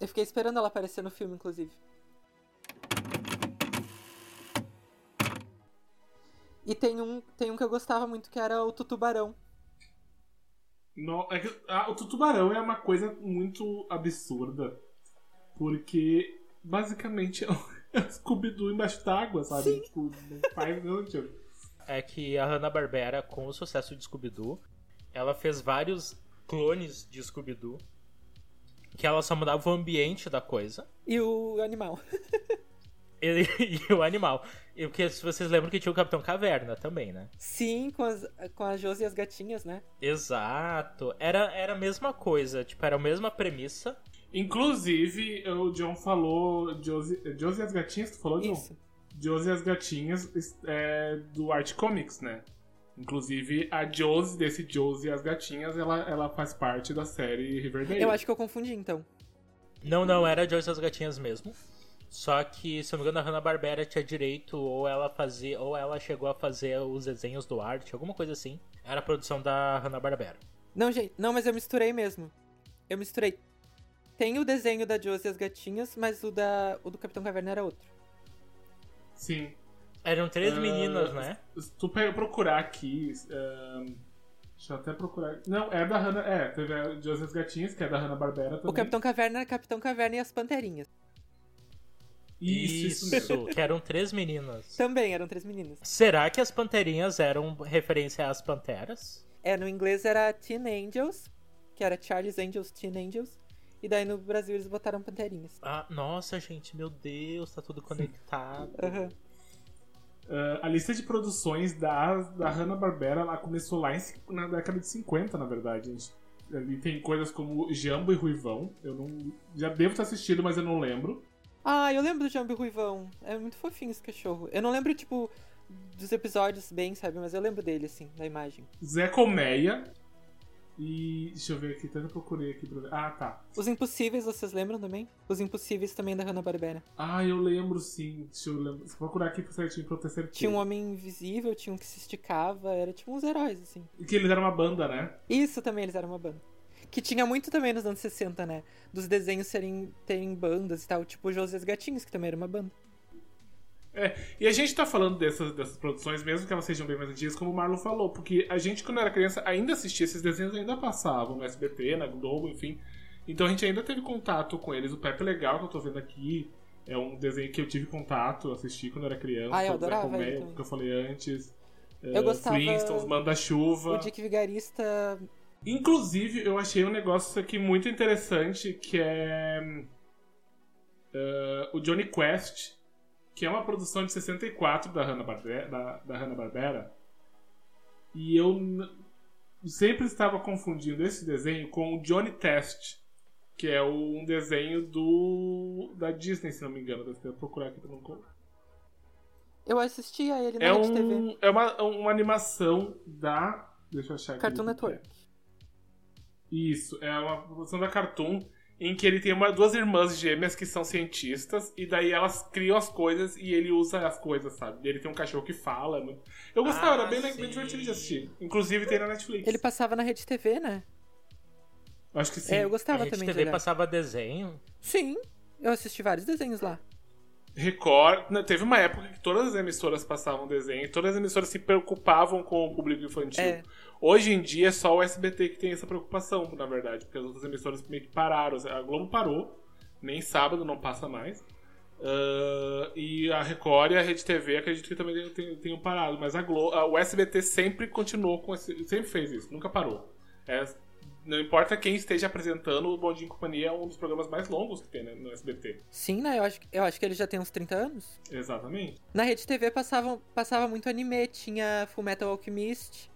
Eu fiquei esperando ela aparecer no filme, inclusive. E tem um, tem um que eu gostava muito, que era o Tutubarão. No, é que, ah, o tubarão é uma coisa muito absurda. Porque basicamente é o Scooby-Doo embaixo d'água, sabe? Sim. Tipo, não faz não, tipo. É que a Hanna-Barbera, com o sucesso de Scooby-Doo, ela fez vários clones de Scooby-Doo. Que ela só mudava o ambiente da coisa. E o animal. E, e o animal. E porque se vocês lembram que tinha o Capitão Caverna também, né? Sim, com as, com a Josi e as gatinhas, né? Exato. Era, era a mesma coisa, tipo, era a mesma premissa. Inclusive, o John falou. Josie, Josie e as Gatinhas, tu falou, John? Isso. Josie e as Gatinhas é do Art Comics, né? Inclusive, a Josie, desse Josie e as Gatinhas, ela, ela faz parte da série Riverdale. Eu acho que eu confundi, então. Não, não, era Joyce e as Gatinhas mesmo. Só que, se eu não me engano, a Hanna-Barbera tinha direito, ou ela fazia, ou ela chegou a fazer os desenhos do arte, alguma coisa assim. Era a produção da Hanna-Barbera. Não, gente, não, mas eu misturei mesmo. Eu misturei. Tem o desenho da Josi e as gatinhas, mas o, da, o do Capitão Caverna era outro. Sim. Eram três Ah, meninas, né? Se tu pe- procurar aqui. ahn, deixa eu até procurar. Não, é da Hanna. É, teve a Josie e as Gatinhas, que é da Hanna-Barbera também. O Capitão Caverna era Capitão Caverna e as Panterinhas. Isso, isso mesmo. que eram três meninas. Também eram três meninas. Será que as panterinhas eram referência às panteras? É, no inglês era Teen Angels, que era Charlie's Angels, Teen Angels. E daí no Brasil eles botaram Panterinhas. Ah, nossa, gente, meu Deus, tá tudo conectado. Aham. Ah, a lista de produções da, da Hanna-Barbera ela começou lá em na década de 50, na verdade. gente. Ali tem coisas como Jambo e Ruivão. Eu não. Já devo ter assistido, mas eu não lembro. Ah, eu lembro do Jambi Ruivão. É muito fofinho esse cachorro. Eu não lembro, tipo, dos episódios bem, sabe? Mas eu lembro dele, assim, da imagem. Zé Colmeia. E. Deixa eu ver aqui, eu procurei aqui pra ver. Ah, tá. Os Impossíveis, vocês lembram também? Os Impossíveis também da Hanna-Barbera. Ah, eu lembro sim. Deixa eu lembrar. Vou procurar aqui pra certinho pra eu ter certeza. Tinha um homem invisível, tinha um que se esticava, era tipo uns heróis, assim. Que eles eram uma banda, né? Isso também, eles eram uma banda. Que tinha muito também nos anos 60, né? Dos desenhos serem, terem bandas e tal. Tipo José e os Gatinhos, que também era uma banda. É, e a gente tá falando dessas, dessas produções, mesmo que elas sejam bem mais antigas, como o Marlon falou, porque a gente, quando era criança, ainda assistia esses desenhos, ainda passavam no SBT, na Globo, enfim. Então a gente ainda teve contato com eles. O Pepe Legal, que eu tô vendo aqui, é um desenho que eu tive contato, assisti quando era criança. Ah, eu adorava Colmeia, também. que eu falei antes. Eu eh, gostava- Flintstones, Manda-Chuva. O Dick Vigarista. Inclusive, eu achei um negócio aqui muito interessante que é eh, o Johnny Quest, que é uma produção de 64 da Hanna-Barbera. Da, da Hanna-Barbera. e eu sempre estava confundindo esse desenho com o Johnny Test, que é um desenho do da Disney, se não me engano. Deixa eu procurar aqui pra não... Eu assistia ele na É, Rede TV. um, é uma, uma animação da... Deixa eu achar aqui. Cartoon é. Network. Isso, é uma produção da Cartoon em que ele tem uma, duas irmãs gêmeas que são cientistas e daí elas criam as coisas e ele usa as coisas, sabe? Ele tem um cachorro que fala. é muito- Eu gostava, Ah, era bem, bem divertido de assistir. Inclusive tem na Netflix. Ele passava na Rede TV, né? Acho que sim. É, eu A gostava Rede também de TV passava desenho. Sim, eu assisti vários desenhos lá. Record. né, Teve uma época que todas as emissoras passavam desenho, todas as emissoras se preocupavam com o público infantil. É. Hoje em dia é só o SBT que tem essa preocupação, na verdade, porque as outras emissoras meio que pararam. A Globo parou, nem sábado não passa mais. Ah, e a Record e a Rede TV acredito que também tenham, tenham parado, mas a Glo a- o SBT sempre continuou com esse, sempre fez isso, nunca parou. É, não importa quem esteja apresentando, o Bom Dia em Companhia é um dos programas mais longos que tem né, no SBT. Sim, né? Eu acho, eu acho que ele já tem uns 30 anos. Exatamente. Na Rede TV passava, passava muito anime. Tinha Fullmetal Alchemist.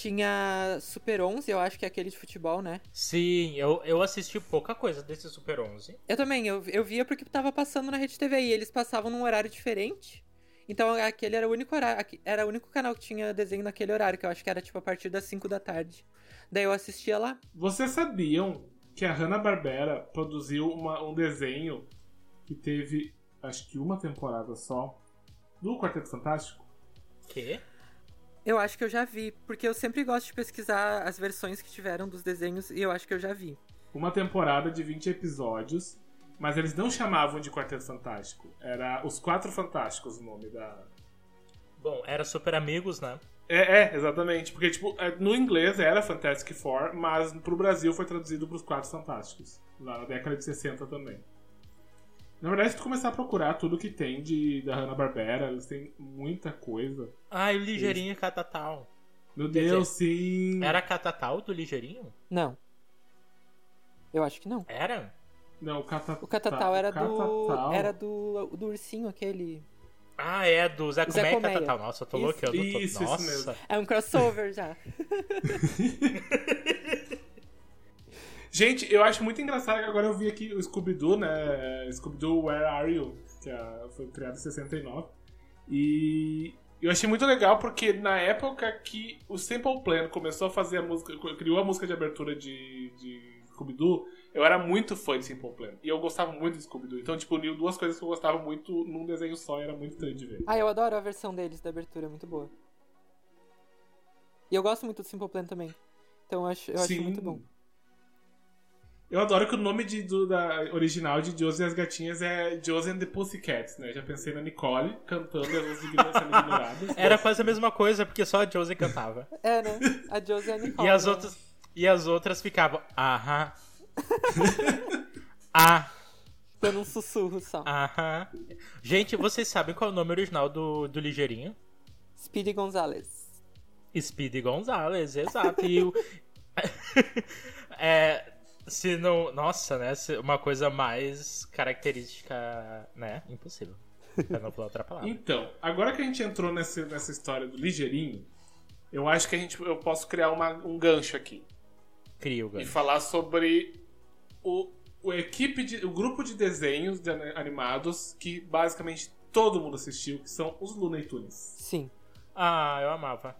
Tinha Super 11, eu acho que é aquele de futebol, né? Sim, eu, eu assisti pouca coisa desse Super 11. Eu também, eu, eu via porque tava passando na Rede TV e eles passavam num horário diferente. Então aquele era o único horário, era o único canal que tinha desenho naquele horário, que eu acho que era tipo a partir das 5 da tarde. Daí eu assistia lá. Vocês sabiam que a Hanna-Barbera produziu uma- um desenho que teve, acho que uma temporada só, do Quarteto Fantástico? Que? Eu acho que eu já vi, porque eu sempre gosto de pesquisar as versões que tiveram dos desenhos e eu acho que eu já vi. Uma temporada de 20 episódios, mas eles não chamavam de Quarteto Fantástico. Era Os Quatro Fantásticos o nome da. Bom, era Super Amigos, né? É, é, exatamente. Porque, tipo, é, no inglês era Fantastic Four, mas pro Brasil foi traduzido pros Quatro Fantásticos. Lá na década de 60 também. Na verdade, se tu começar a procurar tudo que tem de, da Hanna-Barbera, eles têm muita coisa. Ah, e o Ligeirinho e Catatal. Meu Quer Deus, sim! Era Catatal do Ligeirinho? Não. Eu acho que não. Era? Não, o Catatal. O Catatal era do. Era do. do ursinho aquele. Ah, é, do Zé Zé Comé e Colmeia. Catatal. Nossa, eu tô Isso. louco. Eu não tô... Isso, isso Nossa. mesmo. É um crossover já. Gente, eu acho muito engraçado que agora eu vi aqui o Scooby-Doo, né? Scooby-Doo Where Are You? Que é- foi criado em 69. E eu achei muito legal porque na época que o Simple Plan começou a fazer a música, criou a música de abertura de, de Scooby-Doo, eu era muito fã de Simple Plan. E eu gostava muito de Scooby-Doo. Então, tipo, uniu duas coisas que eu gostava muito num desenho só e era muito triste de ver. Ah, eu adoro a versão deles da abertura, é muito boa. E eu gosto muito do Simple Plan também. Então eu acho, eu acho muito bom. Eu adoro que o nome de, do, da original de Josie e as Gatinhas é Josie and the Pussycats, né? Já pensei na Nicole cantando as sendo ignoradas. Era quase a mesma coisa, porque só a Josie cantava. É, né? A Josie e a Nicole. E as né? outras, e as outras ficavam, aham. ah, Dando um sussurro só. aham. Gente, vocês sabem qual é o nome original do, do Ligeirinho? Speedy Gonzalez. Speedy Gonzalez, exato. E o... é, se não. Nossa, né? se- Uma coisa mais característica, né? Impossível. Pra não falar outra palavra. Então, agora que a gente entrou nessa, nessa história do ligeirinho, eu acho que a gente, eu posso criar uma- um gancho aqui Cria o e gancho. falar sobre o, o equipe de, o grupo de desenhos de ani- animados que basicamente todo mundo assistiu, que são os Looney Tunes. Sim. Ah, eu amava.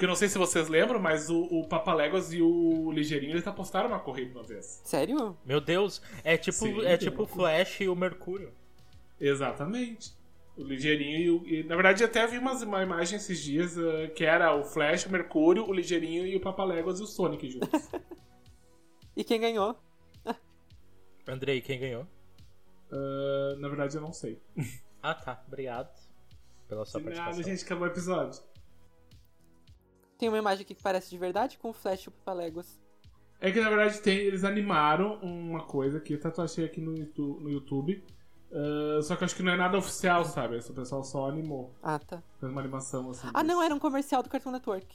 Porque eu não sei se vocês lembram, mas o, o Papaléguas e o Ligeirinho eles apostaram uma corrida uma vez. Sério? Meu Deus, é tipo, Sim, é tipo o. Flash e o Mercúrio. Exatamente. O Ligeirinho e o. E, na verdade, até vi umas, uma imagem esses dias eh, que era o Flash, o Mercúrio, o Ligeirinho e o Papaléguas e o Sonic juntos. E quem ganhou? Andrei, quem ganhou? Ah, na verdade, eu não sei. Ah, tá. Obrigado pela sua De participação. nada, gente, acabou o episódio. Tem uma imagem aqui que parece de verdade com o Flash e o Papaléguas. É que na verdade tem, eles animaram uma coisa que eu até achei aqui no YouTube. No YouTube ah, só que acho que não é nada oficial, sabe? Esse pessoal só animou. Ah, tá. Fez uma animação assim. Ah, disso. não, era um comercial do Cartoon Network.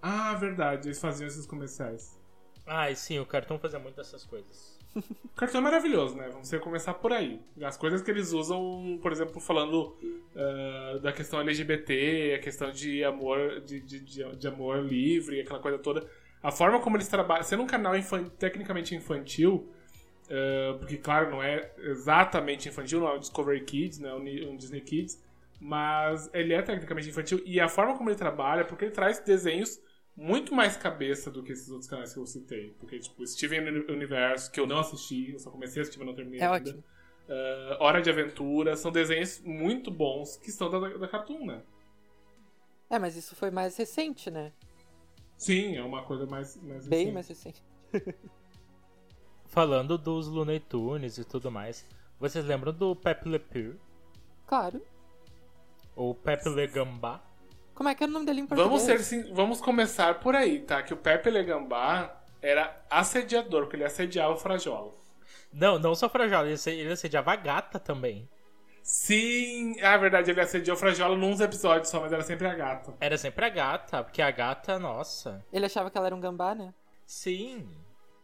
Ah, verdade, eles faziam esses comerciais. Ah, e sim, o cartão fazia muito dessas coisas. O cartão é maravilhoso, né? Vamos começar por aí. As coisas que eles usam, por exemplo, falando ah, da questão LGBT, a questão de amor, de, de, de, de amor livre, aquela coisa toda. A forma como eles trabalham, sendo um canal infan- tecnicamente infantil, ah, porque claro, não é exatamente infantil, não é um Discovery Kids, não é um Disney Kids, mas ele é tecnicamente infantil e a forma como ele trabalha, porque ele traz desenhos muito mais cabeça do que esses outros canais que eu citei. Porque, tipo, Steven Uni- Universo, que eu não assisti, eu só comecei a assistir, mas não terminei É ainda. ótimo. Ah, Hora de Aventura, são desenhos muito bons que estão da, da Cartoon, né? É, mas isso foi mais recente, né? Sim, é uma coisa mais. mais Bem recente. mais recente. Falando dos Looney Tunes e tudo mais, vocês lembram do Pepe Le Pew? Claro. Ou Pepe Le Gambá? Como é que era o nome dele em português? Vamos, ser, sim- vamos começar por aí, tá? Que o Pepe Legambá era assediador, porque ele assediava o Frajola. Não, não só Frajola, ele asse- ele assediava a gata também. Sim, é verdade, ele assediou o Frajola nos episódios só, mas era sempre a gata. Era sempre a gata, porque a gata, nossa. Ele achava que ela era um gambá, né? Sim.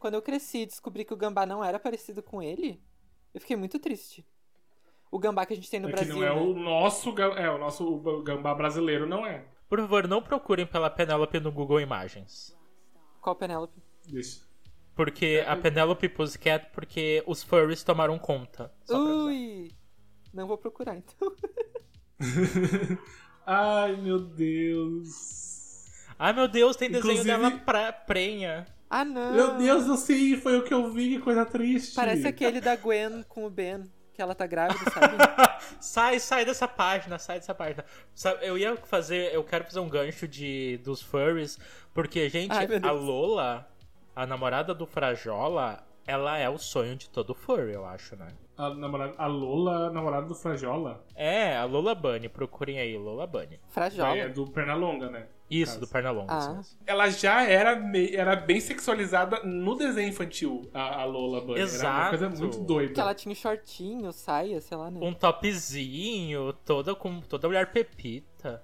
Quando eu cresci e descobri que o gambá não era parecido com ele, eu fiquei muito triste. O gambá que a gente tem no é Brasil. que não é né? o nosso, é, o nosso gambá brasileiro não é. Por favor, não procurem pela Penélope no Google Imagens. Qual Penélope? Deixa. Porque a Penélope Pussycat, porque os furries tomaram conta. Ui! Não vou procurar, então. Ai, meu Deus. Ai meu Deus, tem desenho Inclusive- dela pra prenha. Ah, não! Meu Deus, eu sei, foi o que eu vi, que coisa triste. Parece aquele da Gwen com o Ben. Que ela tá grávida, sabe? sai, sai dessa página, sai dessa página. Sabe, eu ia fazer, eu quero fazer um gancho de dos furries, porque gente, Ai, a. Lola, a namorada do Frajola, ela é o sonho de todo furry, eu acho, né? A, namorada, a Lola, namorada do Frajola, É, a Lola Bunny, procurem aí, Lola Bunny. Frajola. é do Pernalonga, né? Isso, Caso. do Pernalonga. Ah. Ela já era, me- era bem sexualizada no desenho infantil, a, a Lola Bunny. Era uma Exato. coisa muito doida. Que ela tinha um shortinho, saia, sei lá, né? Um topzinho, toda com toda mulher pepita.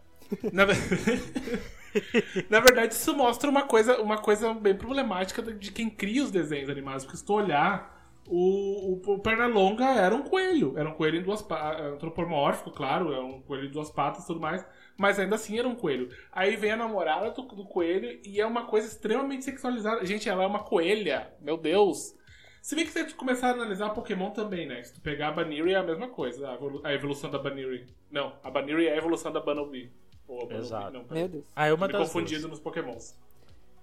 Na, Na verdade, isso mostra uma coisa, uma coisa bem problemática de de quem cria os desenhos animados. Porque se tu olhar, o, o, o Pernalonga era um coelho. Era um coelho em duas patas. Antropomórfico, claro, é um coelho em duas patas e tudo mais. Mas ainda assim era um coelho. Aí vem a namorada do, do coelho e é uma coisa extremamente sexualizada. Gente, ela é uma coelha. Meu Deus. Se bem que tu começar a analisar Pokémon também, né? Se tu pegar a Baniri é a mesma coisa. a evolu- A evolução da Baniri. Não, a Baniri é a evolução da Bunnelby. Ou a Bunnelby, Exato. não. Meu Deus. Ah, é uma Me das confundido duas. nos Pokémons.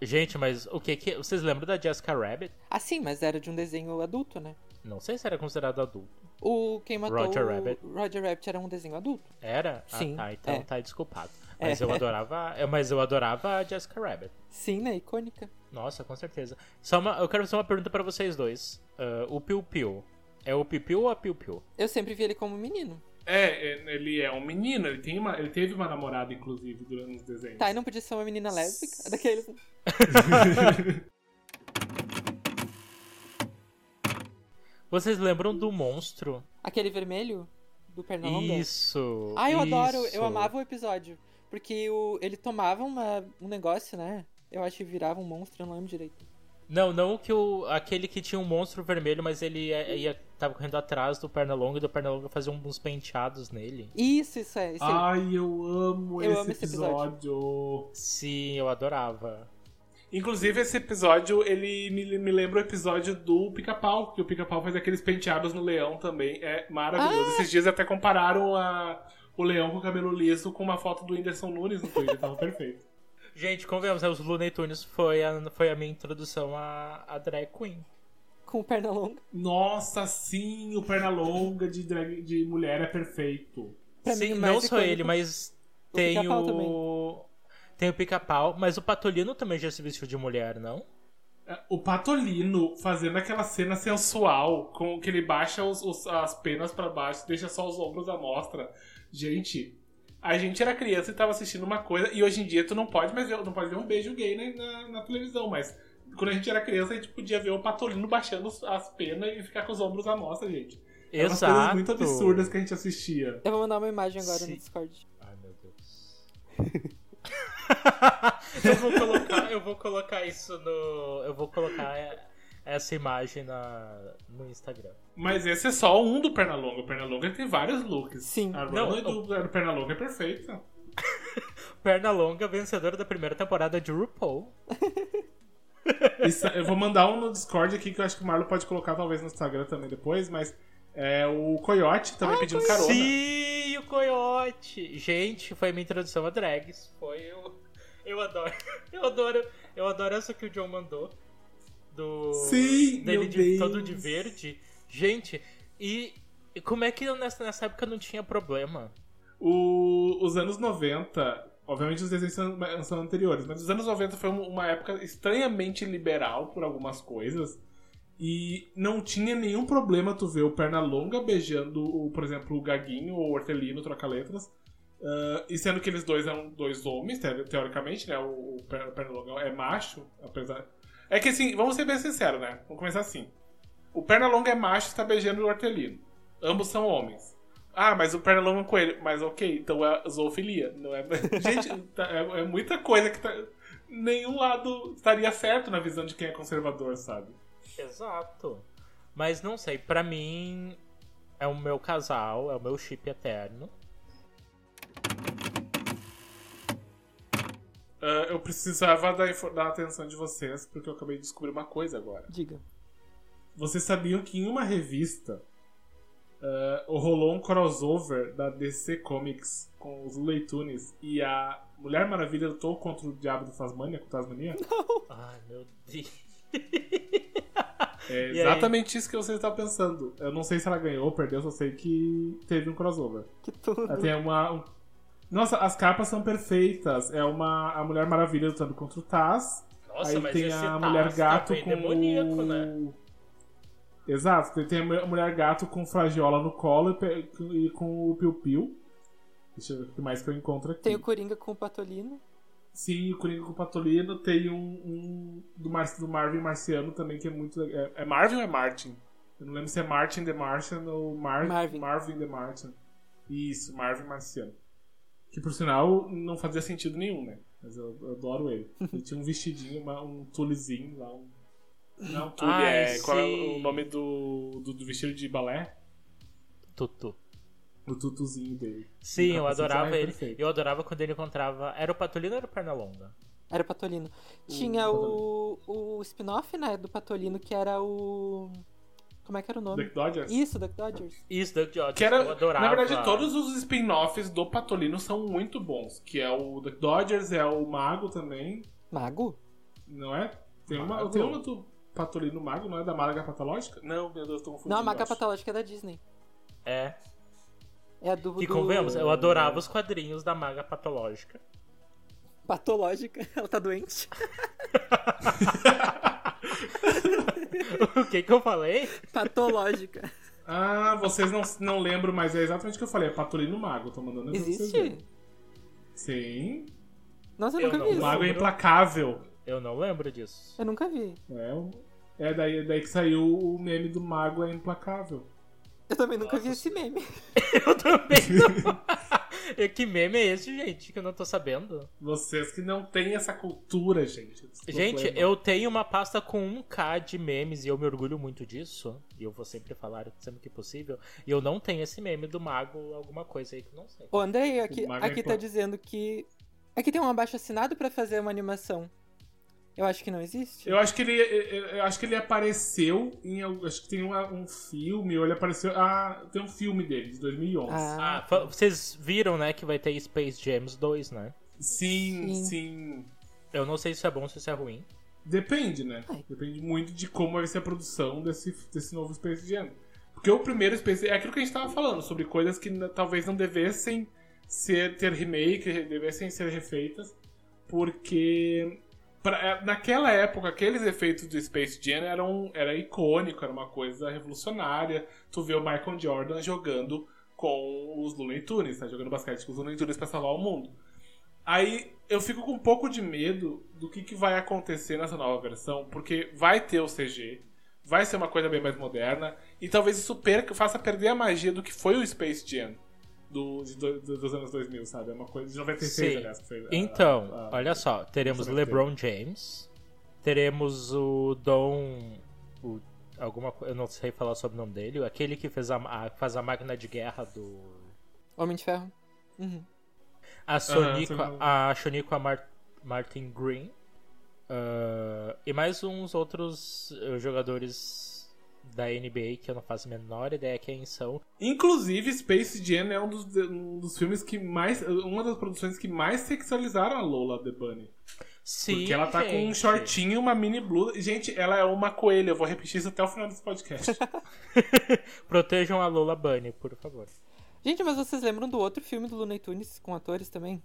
Gente, mas o que que vocês lembram da Jessica Rabbit? Ah, sim, mas era de um desenho adulto, né? Não sei se era considerado adulto. O quem matou Roger o Rabbit. Roger Rabbit era um desenho adulto. Era? Sim, Ah, tá, então é. tá desculpado. Mas É. eu adorava, é, mas eu adorava a Jessica Rabbit. Sim, né? Icônica. Nossa, com certeza. Só uma, eu quero fazer uma pergunta pra vocês dois. Ah, o Piu Piu. É o Piu Piu ou a Piu Piu? Eu sempre vi ele como menino. É, é, ele é um menino, ele, tem uma, ele teve uma namorada, inclusive, durante os desenhos. Tá, e não podia ser uma menina lésbica? Daqueles. Vocês lembram do monstro? Aquele vermelho do Pernalonga? Isso. Ah, eu adoro, isso. eu amava o episódio. Porque o, ele tomava uma, um negócio, né? Eu acho que virava um monstro, eu não lembro direito. Não, não que o aquele que tinha um monstro vermelho, mas ele ia, ia tava correndo atrás do Pernalonga e do Pernalonga fazia uns penteados nele. Isso, isso é. Isso aí. Ai, eu amo Eu esse, amo esse episódio. Sim, eu adorava. Inclusive, esse episódio, ele me, me lembra o episódio do Pica-Pau, que o Pica-Pau faz aqueles penteados no leão também. É maravilhoso. Ah! Esses dias até compararam a, o leão com o cabelo liso com uma foto do Whindersson Nunes no Twitter. Tava perfeito. Gente, convenhamos, né? Os Looney Tunes foi a, foi a minha introdução a, a drag queen. Com o Pernalonga. Nossa, sim, o Pernalonga de, drag, de mulher é perfeito. Pra Sim, mim, não só ele, mas o tem Pica-Pau o. Tem o pica-pau, mas o Patolino também já se vestiu de mulher, não? É, O Patolino fazendo aquela cena sensual, com que ele baixa os- os- as penas pra baixo, deixa só os ombros à mostra. Gente, a gente era criança e tava assistindo uma coisa, e hoje em dia tu não pode mais ver, não pode ver um beijo gay né, na, na televisão, mas quando a gente era criança a gente podia ver o Patolino baixando as penas e ficar com os ombros à mostra, gente. Eram umas coisas Exato. muito absurdas que a gente assistia. Eu vou mandar uma imagem agora Sim. no Discord. Ai, meu Deus. eu vou colocar, eu vou colocar isso no, eu vou colocar é, essa imagem na no Instagram. Mas esse é só um do Pernalonga. O Pernalonga tem vários looks. Sim. A Não, Ronald do, do Pernalonga é perfeita. Perna longa, vencedora da primeira temporada de RuPaul. Isso- eu vou mandar um no Discord aqui que eu acho que o Marlon pode colocar talvez no Instagram também depois, mas é o Coyote também pedindo carona. Sim, o coiote. Gente, foi a minha introdução a drags. Foi o eu adoro. Eu adoro, eu adoro essa que o John mandou do Sim, dele de, todo de verde. Gente, e, e como é que nessa, nessa época não tinha problema? O- os anos 90, obviamente os desenhos são, são anteriores, mas os anos 90 foi um- uma época estranhamente liberal por algumas coisas. E não tinha nenhum problema tu ver o Pernalonga beijando, o, por exemplo, o Gaguinho ou o Hortelino, troca-letras. Ah, e sendo que eles dois eram dois homens, te- teoricamente, né? O, o Per- Pernalonga é macho, apesar. É que assim, vamos ser bem sinceros, né? Vamos começar assim. O Pernalonga é macho e está beijando o Hortelino. Ambos são homens. Ah, mas o Pernalonga é um coelho. Mas ok, então é zoofilia. Não é... Gente, tá- é, é muita coisa que tá... nenhum lado estaria certo na visão de quem é conservador, sabe? Exato. Mas não sei, pra mim é o meu casal, é o meu chip eterno. Ah, eu precisava da, da atenção de vocês, porque eu acabei de descobrir uma coisa agora. Diga. Vocês sabiam que em uma revista ah, rolou um crossover da DC Comics com os Looney Tunes e a Mulher Maravilha lutou contra o Diabo do Tasmania, com Tasmania? Ai, meu Deus. É exatamente isso que você está pensando. Eu não sei se ela ganhou ou perdeu, só sei que teve um crossover. Que tudo. Ela tem uma. um- Nossa, as capas são perfeitas. É uma a Mulher Maravilha lutando contra o Taz. Nossa, aí mas tem esse a Taz Mulher tá Gato bem com. demoníaco, o- né? Exato, tem- a Mulher- Gato com Flagiola no colo e e com o Piu Piu. Deixa eu ver o que mais que eu encontro aqui. Tem o Coringa com o Patolino. Sim, o Coringa com o Patolino. Tem um, um do, Mar do Marvin Marciano também, que é muito. É, é Marvin ou é Martin? Eu não lembro se é Martin the Martian ou Mar Marvin. Marvin the Martian. Isso, Marvin Marciano. Que por sinal não fazia sentido nenhum, né? Mas eu, eu adoro ele. Ele tinha um vestidinho, uma- um tulezinho lá. Um... Não, tule Ai, é. Qual é sim. o nome do, do, do vestido de balé? Tutu. O tutuzinho dele. Sim, eu adorava ah, é ele. perfeito. Eu adorava quando ele encontrava. Era o Patolino ou era o Pernalonga? Era o Patolino. Tinha o, o spin-off, né, do Patolino, que era o... Como é que era o nome? Duck Dodgers? Isso, Duck Dodgers. Isso, Duck Dodgers. Que era, eu adorava. na verdade, todos os spin-offs do Patolino são muito bons. Que é o Duck Dodgers, é o Mago também, Mago? não é? Tem uma, Mago? tem uma do Patolino Mago, não é da Maga Patológica? Não, meu Deus, tô confundindo. Não, a Maga. Patológica é da Disney. É. É a do... Que do... convenhamos, eu adorava os quadrinhos da Maga Patológica. Patológica. Ela tá doente. o que que eu falei? Patológica. Ah, vocês não, não lembram, mas é exatamente o que eu falei. É Patolino Mago, tô mandando aqui pra vocês verem. Existe? Sim. Nossa, eu, Eu nunca não vi O isso. Mago é implacável. Eu não lembro disso. Eu nunca vi. É, o- é daí, daí que saiu o meme do Mago é implacável. Eu também nunca vi esse meme. Eu também não. Que meme é esse, gente? Que eu não tô sabendo. Vocês que não têm essa cultura, gente. Gente, problema. eu tenho uma pasta com 1k de memes e eu me orgulho muito disso. E eu vou sempre falar sempre que possível. E eu não tenho esse meme do mago, alguma coisa aí que eu não sei. Ô, Andrei, aqui, é aqui tá qual? dizendo que... Aqui tem um abaixo assinado pra fazer uma animação. Eu acho que não existe. Eu acho que ele, eu eu acho que ele apareceu em. Acho que tem uma- um filme, ou ele apareceu. Ah, tem um filme dele, de 2011. Ah, Ah, vocês viram, né, que vai ter Space Jams 2, né? Sim, Sim. sim. Eu não sei se isso é bom ou se isso é ruim. Depende, né? Ai. Depende muito de como vai ser a produção desse, desse novo Space Jam. Porque o primeiro Space é aquilo que a gente tava falando, sobre coisas que talvez não devessem ser, ter remake, re- devessem ser refeitas, porque pra- é, naquela época, aqueles efeitos do Space Jam eram era icônico, era uma coisa revolucionária. Tu vê o Michael Jordan jogando com os Looney Tunes, tá? Jogando basquete com os Looney Tunes pra salvar o mundo. Aí eu fico com um pouco de medo do que, que vai acontecer nessa nova versão, porque vai ter o CG, vai ser uma coisa bem mais moderna, e talvez isso perca, faça perder a magia do que foi o Space Jam do, de do- do- dos anos 2000, sabe? É uma coisa de 96, Sim. aliás. que foi a- Então, a- a- olha só, teremos. LeBron James, teremos o Dom, o, alguma, eu não sei falar sobre o nome dele, aquele que fez a, a- faz a máquina de guerra do Homem de Ferro. Uhum. a Sonico, sei não. a Shonico a Mar- Martin Green ah, e mais uns outros eh, jogadores da NBA que eu não faço a menor ideia quem são. Inclusive, Space Jam é um dos, um dos filmes que mais. Uma das produções que mais sexualizaram a Lola The Bunny. Sim, Porque ela tá com um gente. shortinho uma mini blusa. Gente, ela é uma coelha. Eu vou repetir isso até o final desse podcast. Protejam a Lola Bunny, por favor. Gente, mas vocês lembram do outro filme do Looney Tunes com atores também?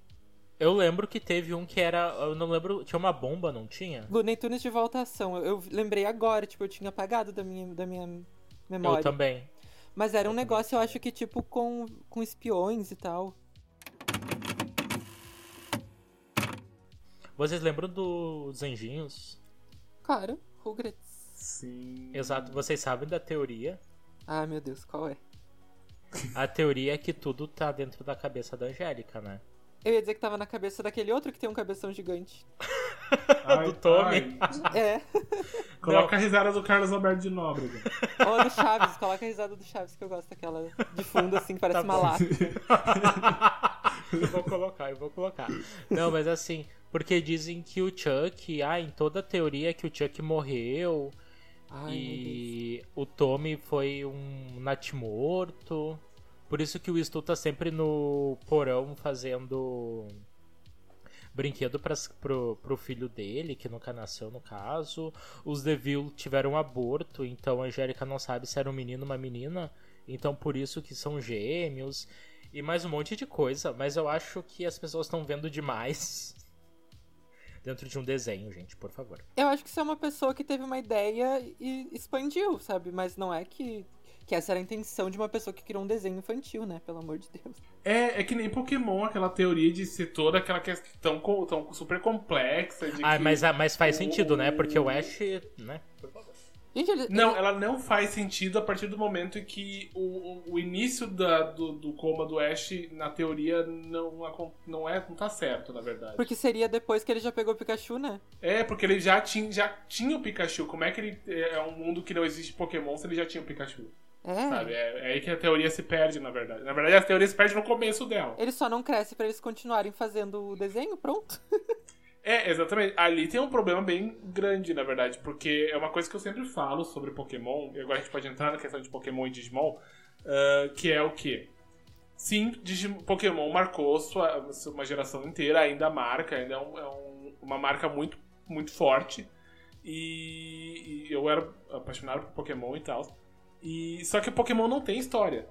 Eu lembro que teve um que era. Eu não lembro. Tinha uma bomba, não tinha? Looney Tunes de volta à ação. Eu, eu lembrei agora, tipo, eu tinha apagado da minha, da minha memória. Eu também. Mas era um Eu também negócio, eu acho que, tipo, com, com espiões e tal. Vocês lembram dos anjinhos? Claro, Rugrats. Sim. Exato, vocês sabem da teoria. Ah, meu Deus, qual é? A teoria é que tudo tá dentro da cabeça da Angélica, né? Eu ia dizer que tava na cabeça daquele outro que tem um cabeção gigante. Ai, do Tommy. ai. É. Coloca a risada do Carlos Alberto de Nóbrega. Ou do Chaves, coloca a risada do Chaves que eu gosto daquela de fundo, assim, que parece Tá uma lata. eu vou colocar, eu vou colocar. Não, mas assim, porque dizem que o Chuck, ah, em toda a teoria que o Chuck morreu Ai, e o Tommy foi um natimorto. Por isso que o Stu tá sempre no porão fazendo brinquedo pra, pro, pro filho dele, que nunca nasceu no caso. Os Deville tiveram um aborto, então a Angélica não sabe se era um menino ou uma menina. Então por isso que são gêmeos. E mais um monte de coisa. Mas eu acho que as pessoas estão vendo demais dentro de um desenho, gente, por favor. Eu acho que você é uma pessoa que teve uma ideia e expandiu, sabe? Mas não é que, que essa era a intenção de uma pessoa que criou um desenho infantil, né? Pelo amor de Deus. É, é que nem Pokémon, aquela teoria de ser toda aquela questão co- tão super complexa. De Ah, que mas, mas faz sentido, né? Porque o Ash, né? Gente, ele, Não, ele- ela não faz sentido a partir do momento em que o, o, o início da, do, do coma do Ash, na teoria, não, não, é, não tá certo, na verdade. Porque seria depois que ele já pegou o Pikachu, né? É, porque ele já tinha, já tinha o Pikachu. Como é que ele é um mundo que não existe Pokémon se ele já tinha o Pikachu? É. Sabe? É, é aí que a teoria se perde, na verdade. Na verdade, a teoria se perde no começo dela. Ele só não cresce pra eles continuarem fazendo o desenho, pronto. É, exatamente. Ali tem um problema bem grande, na verdade, porque é uma coisa que eu sempre falo sobre Pokémon, e agora a gente pode entrar na questão de Pokémon e Digimon, ah, que é o quê? Sim, Digimon, Pokémon marcou sua, uma geração inteira, ainda marca, ainda é, um- é um- uma marca muito, muito forte. E, e eu era apaixonado por Pokémon e tal. E, só que o Pokémon não tem história.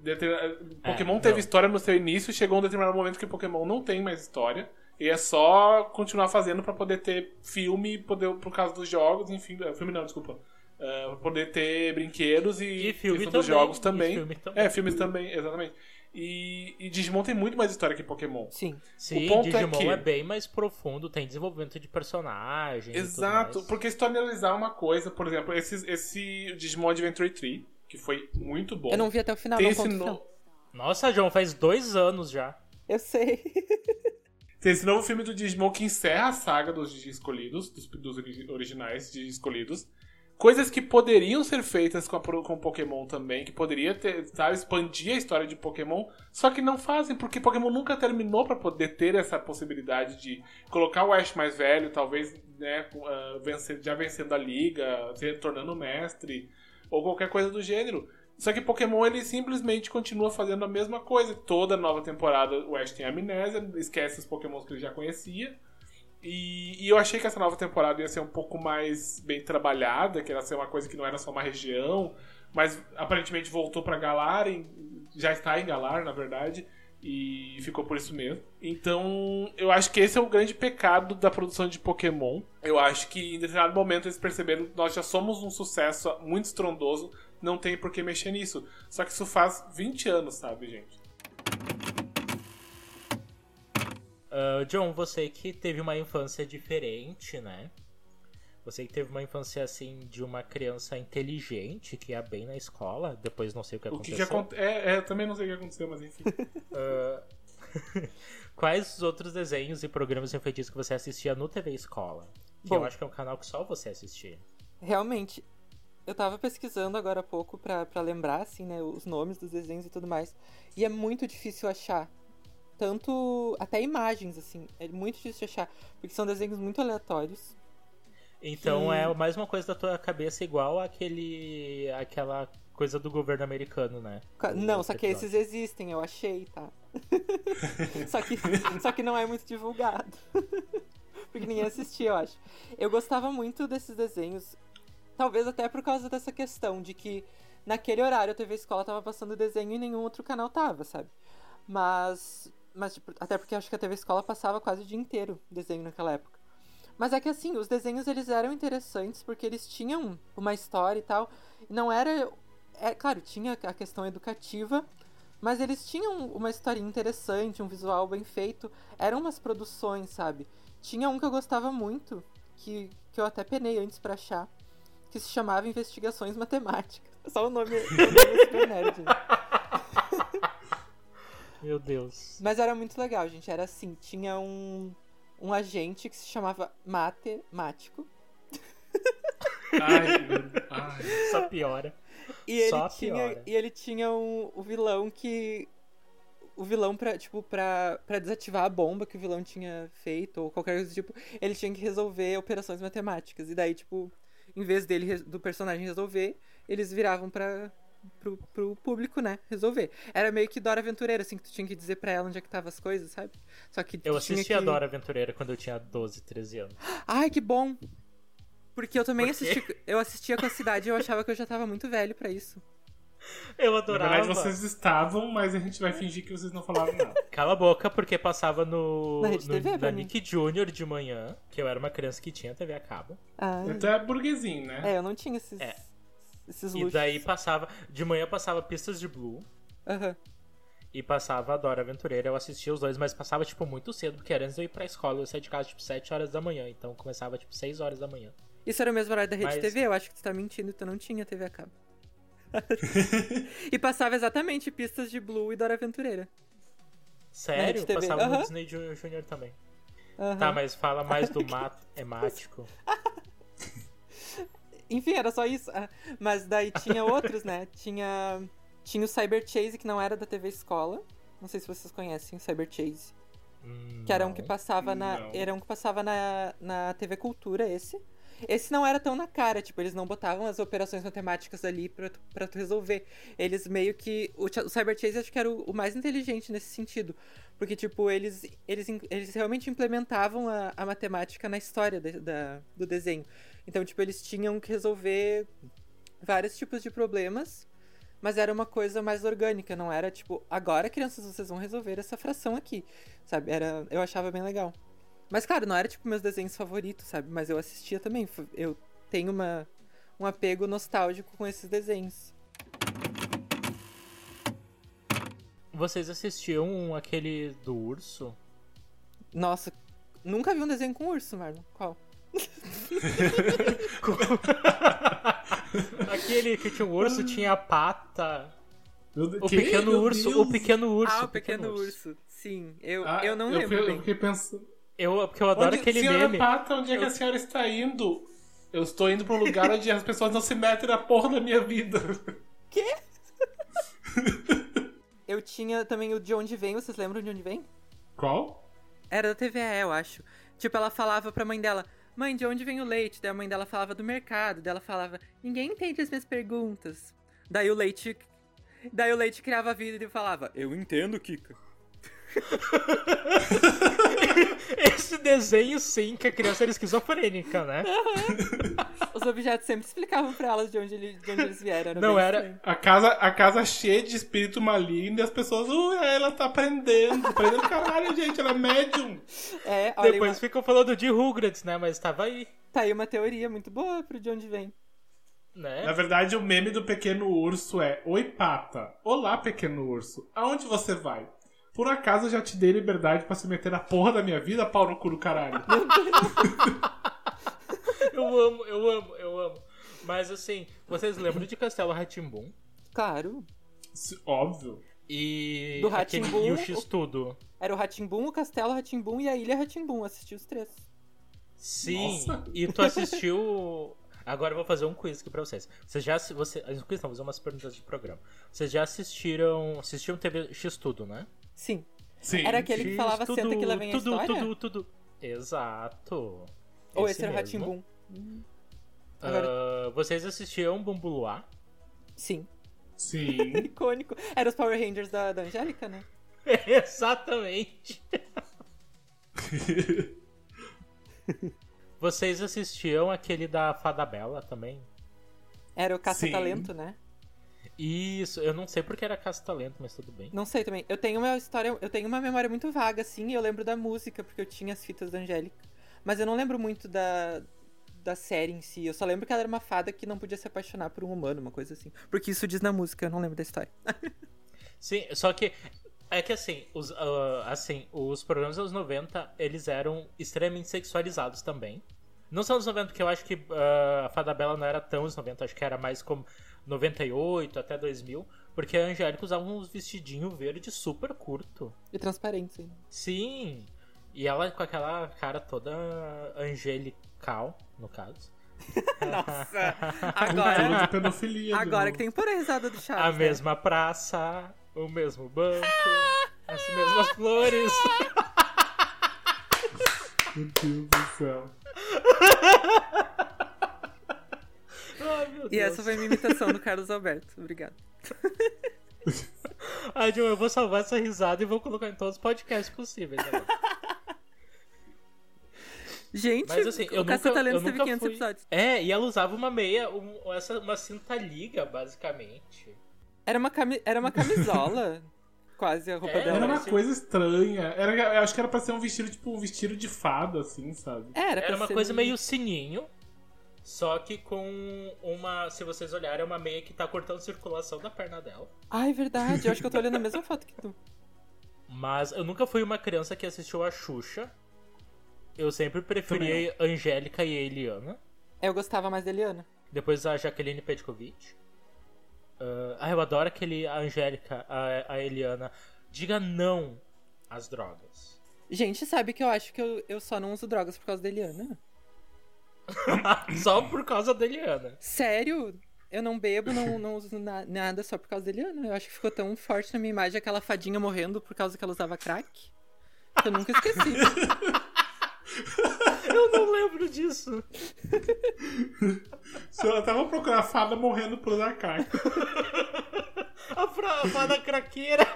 Deter- Pokémon teve não. história no seu início, chegou um determinado momento que Pokémon não tem mais história. E é só continuar fazendo pra poder ter filme, poder, por causa dos jogos, enfim. eh, Filme não, desculpa. Eh, pra poder ter brinquedos e, E filme questão dos também, jogos e também. filme também. É, filmes também, exatamente. E, e Digimon tem muito mais história que Pokémon. Sim. Sim, ponto é Digimon que- é, bem mais profundo, tem desenvolvimento de personagem. e tudo Exato, mais. porque se tu analisar uma coisa, por exemplo, esse, esse Digimon Adventure 3, que foi muito bom. Eu não vi até o final, tem não esse no- final. Nossa, João, faz dois anos já. Eu sei. Tem esse novo filme do Digimon que encerra a saga dos Digi escolhidos, dos, dos ori- originais Digi escolhidos. Coisas que poderiam ser feitas com, a, com Pokémon também, que poderia ter, sabe, expandir a história de Pokémon, só que não fazem, porque Pokémon nunca terminou pra poder ter essa possibilidade de colocar o Ash mais velho, talvez, né, ah, já vencendo a liga, se tornando mestre, ou qualquer coisa do gênero. Só que Pokémon ele simplesmente continua fazendo a mesma coisa. Toda nova temporada o Ash tem amnésia, esquece os Pokémons que ele já conhecia. E, e eu achei que essa nova temporada ia ser um pouco mais bem trabalhada, que ia ser uma coisa que não era só uma região, mas aparentemente voltou pra Galar, em- já está em Galar, na verdade, e ficou por isso mesmo. Então, eu acho que esse é o grande pecado da produção de Pokémon. Eu acho que em determinado momento eles perceberam que nós já somos um sucesso muito estrondoso, não tem por que mexer nisso. Só que isso faz 20 anos, sabe, gente? Ah, John, você que teve uma infância diferente, né? Você que teve uma infância assim de uma criança inteligente que ia bem na escola, depois não sei o que O aconteceu. que, que aconteceu? É, é, eu também não sei o que aconteceu, mas enfim. Ah, Quais os outros desenhos e programas infantis que você assistia no TV Escola? Que Bom. eu acho que é um canal que só você assistia. Realmente, eu tava pesquisando agora há pouco pra lembrar, assim, né, os nomes dos desenhos e tudo mais. E é muito difícil achar. Tanto. Até imagens, assim. É muito difícil de achar. Porque são desenhos muito aleatórios. Então Que- é mais uma coisa da tua cabeça igual aquele aquela coisa do governo americano, né? Ca- O Não, só que episódio. esses existem, eu achei, tá? só, que, só que não é muito divulgado. Porque ninguém assistia, eu acho. Eu gostava muito desses desenhos, talvez até por causa dessa questão de que naquele horário a TV Escola tava passando desenho e nenhum outro canal tava, sabe? Mas. Mas, tipo, até porque acho que a TV Escola passava quase o dia inteiro desenho naquela época. Mas é que assim, os desenhos eles eram interessantes porque eles tinham uma história e tal. Não era. É, claro, tinha a questão educativa, mas eles tinham uma historinha interessante, um visual bem feito. Eram umas produções, sabe? Tinha um que eu gostava muito, que, que eu até penei antes pra achar, que se chamava Investigações Matemáticas. Só o nome, o nome é super nerd. né? Meu Deus. Mas era muito legal, gente. Era assim, tinha um, um agente que se chamava Matemático. Ai, meu... Ai. Só piora. E ele Só tinha, piora. e ele tinha um, o vilão que. O vilão pra, tipo, pra, pra desativar a bomba que o vilão tinha feito, ou qualquer coisa do tipo, ele tinha que resolver operações matemáticas. E daí, tipo, em vez dele, do personagem resolver, eles viravam pra, pro, pro público, né, resolver. Era meio que Dora Aventureira, assim, que tu tinha que dizer pra ela onde é que tava as coisas, sabe? Só que Eu assisti a que... Dora Aventureira quando eu tinha 12, 13 anos. Ai, que bom! Porque eu também Por assisti. Eu assistia com a cidade e eu achava que eu já tava muito velho pra isso. Eu Na adorava. verdade, vocês estavam, mas a gente vai fingir que vocês não falaram nada. Cala a boca, porque passava no, Na no- TV, na. Nick Junior de manhã, que eu era uma criança que tinha TV a cabo. Ah, Então é burguesinho, né? é, eu não tinha esses, É. esses E daí passava. De manhã passava Pistas de Blue. Aham. E passava a Dora Aventureira, eu assistia os dois, mas passava, tipo, muito cedo, porque era antes de eu ir pra escola, eu saía de casa, tipo, 7 horas da manhã, então começava, tipo, 6 horas da manhã. Isso era o mesmo horário da Rede Mas- TV? Eu acho que tu tá mentindo, tu não tinha TV a cabo. e passava exatamente pistas de Blue e Dora Aventureira. Sério? Passava no aham. Disney Junior, também. Aham. Tá, mas fala mais do mato temático. Enfim, era só isso. Ah, Mas daí tinha outros, né? Tinha, tinha o Cyber Chase, que não era da TV Escola. Não sei se vocês conhecem o Cyber Chase. Hum, Que era um não. que passava na. Não. Era um que passava na, na TV Cultura, esse. Esse não era tão na cara, tipo, eles não botavam as operações matemáticas ali pra, tu- pra tu resolver. Eles meio que. O, o Cyber Chase acho que era o, o mais inteligente nesse sentido. Porque, tipo, eles, eles, eles realmente implementavam a, a matemática na história de- da, do desenho. Então, tipo, eles tinham que resolver vários tipos de problemas, mas era uma coisa mais orgânica, não era tipo, agora crianças vocês vão resolver essa fração aqui, sabe? Era, eu achava bem legal. Mas claro, não era tipo meus desenhos favoritos, sabe? Mas eu assistia também, eu tenho uma um apego nostálgico com esses desenhos. Vocês assistiam aquele do urso? Nossa, nunca vi um desenho com urso, Marlon. Qual? aquele que tinha um urso, tinha a pata. O que? pequeno Meu urso, Deus. o pequeno urso. ah, o pequeno, urso. Sim, eu, Ah, eu não eu lembro fiquei- bem. Eu fiquei pensando. Eu, porque eu adoro Onde, aquele senhora meme. Pata, onde é que Eu- a senhora está indo? Eu estou indo para um lugar onde as pessoas não se metem na porra da minha vida. Eu tinha também o De Onde Vem, vocês lembram de onde vem? Qual? Era da TVE, eu acho. Tipo, ela falava pra mãe dela, mãe, de onde vem o leite? Daí a mãe dela falava do mercado. Daí ela falava, ninguém entende as minhas perguntas. Daí o leite. Daí o leite criava vida e falava, eu entendo, Kika. Esse desenho, sim, que a criança era esquizofrênica, né? Os objetos sempre explicavam pra elas de onde, ele- de onde eles vieram. Não era- estranho. A casa, a casa cheia de espírito maligno e as pessoas, ui, ela tá aprendendo. Aprendendo caralho, gente, ela é médium. É, olha, Depois uma- ficam falando de Rugrats, né? Mas tava aí, tá aí uma teoria muito boa pro de onde vem. né? Na verdade, o meme do pequeno urso é: Oi, pata. Olá, pequeno urso. Aonde você vai? Por acaso eu já te dei liberdade pra se meter na porra da minha vida, pau no cu do caralho? Eu amo, eu amo, eu amo. Mas assim, vocês lembram de Castelo Ratimbum? Claro. Se- Óbvio. E. Do Rá-Tim-Bum, E o X-Tudo. Era o Ratimbum, o Castelo Ratimbum e a Ilha Ratimbum. Assisti os três. Sim, Nossa. e tu assistiu. Agora eu vou fazer um quiz aqui pra vocês. Vocês já. Você... Um quiz não, vou fazer umas perguntas de programa. Vocês já assistiram. Assistiram TV X-Tudo, né? Sim. Sim. Era aquele que falava X-Tudo, senta que lá vem a tudo, história? Tudo, tudo, Exato. Ou esse era o mesmo. Ratimbum? Ah, vocês assistiam Bumbuluá? Sim. Sim. Icônico. Era os Power Rangers da, da Angélica, né? Exatamente. Vocês assistiam aquele da Fada Bela também? Era o Caça-Talento, Sim. né? Isso, eu não sei porque era caça-talento, mas tudo bem. Não sei também. Eu tenho uma história, eu tenho uma memória muito vaga, assim, e eu lembro da música, porque eu tinha as fitas da Angélica. Mas eu não lembro muito da, da série em si. Eu só lembro que ela era uma fada que não podia se apaixonar por um humano, uma coisa assim. Porque isso diz na música, eu não lembro da história. Sim, só que é que assim, os, ah, assim, os programas dos anos 90, eles eram extremamente sexualizados também. Não são os 90, porque eu acho que ah, a Fada Bela não era tão os 90, acho que era mais como 98 até 2000, porque a Angélica usava uns vestidinho verde super curto. E transparência. Sim, e ela com aquela cara toda angelical, no caso. Nossa! Agora, agora que tem que pôr a risada do Chaves. A né? mesma praça, o mesmo banco, as mesmas flores. Meu Deus do céu. Ai, meu E Deus. essa foi a minha imitação do Carlos Alberto. Obrigado. Ah, John, eu vou salvar essa risada e vou colocar em todos os podcasts possíveis. Agora. Gente, Mas assim, eu o teve nunca 500 fui... episódios. É, e ela usava uma meia, um, essa, uma cinta liga, basicamente. Era uma, cami... era uma camisola. quase a roupa É, dela. Era uma coisa estranha. Era, eu acho que era pra ser um vestido, tipo, um vestido de fada, assim, sabe? É, Era, Era uma ser coisa meio sininho, só que com uma, se vocês olharem, é uma meia que tá cortando circulação da perna dela. Ai, verdade. Eu acho que eu tô olhando a mesma foto que tu. Mas eu nunca fui uma criança que assistiu a Xuxa. Eu sempre preferi Angélica e a Eliana. Eu gostava mais da Eliana. Depois a Jaqueline Petkovic. Ah, ah, eu adoro aquele a Angélica, a, a Eliana. Diga não às drogas. Gente, sabe que eu acho que eu, eu só não uso drogas por causa da Eliana? Só por causa da Eliana. Sério? Eu não bebo, não, não uso na- nada só por causa da Eliana. Eu acho que ficou tão forte na minha imagem aquela fadinha morrendo por causa que ela usava crack. Que eu nunca esqueci. Eu não lembro disso. Se eu tava procurando a fada morrendo por usar crack. A fra- a fada craqueira.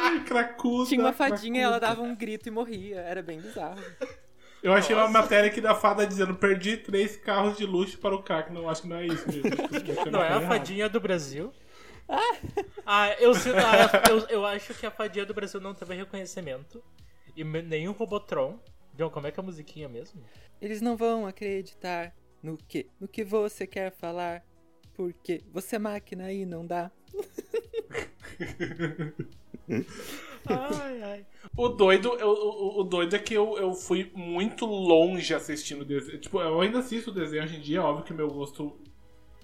Ai, cracuda. Tinha uma fadinha e ela dava um grito e morria. Era bem bizarro. Eu achei uma matéria aqui da fada dizendo perdi três carros de luxo para o crack. Não, acho que não é isso mesmo. Não é a fadinha do Brasil? Ah, eu, sinto- ah, eu, eu acho que a fadinha do Brasil não teve reconhecimento. E o Robotron. John, como é que é a musiquinha mesmo? Eles não vão acreditar no que? No que você quer falar. Porque você é máquina e não dá. Ai, ai. O doido, eu- o, o doido é que eu, eu fui muito longe assistindo desenho. Tipo, eu ainda assisto desenho hoje em dia, óbvio que meu gosto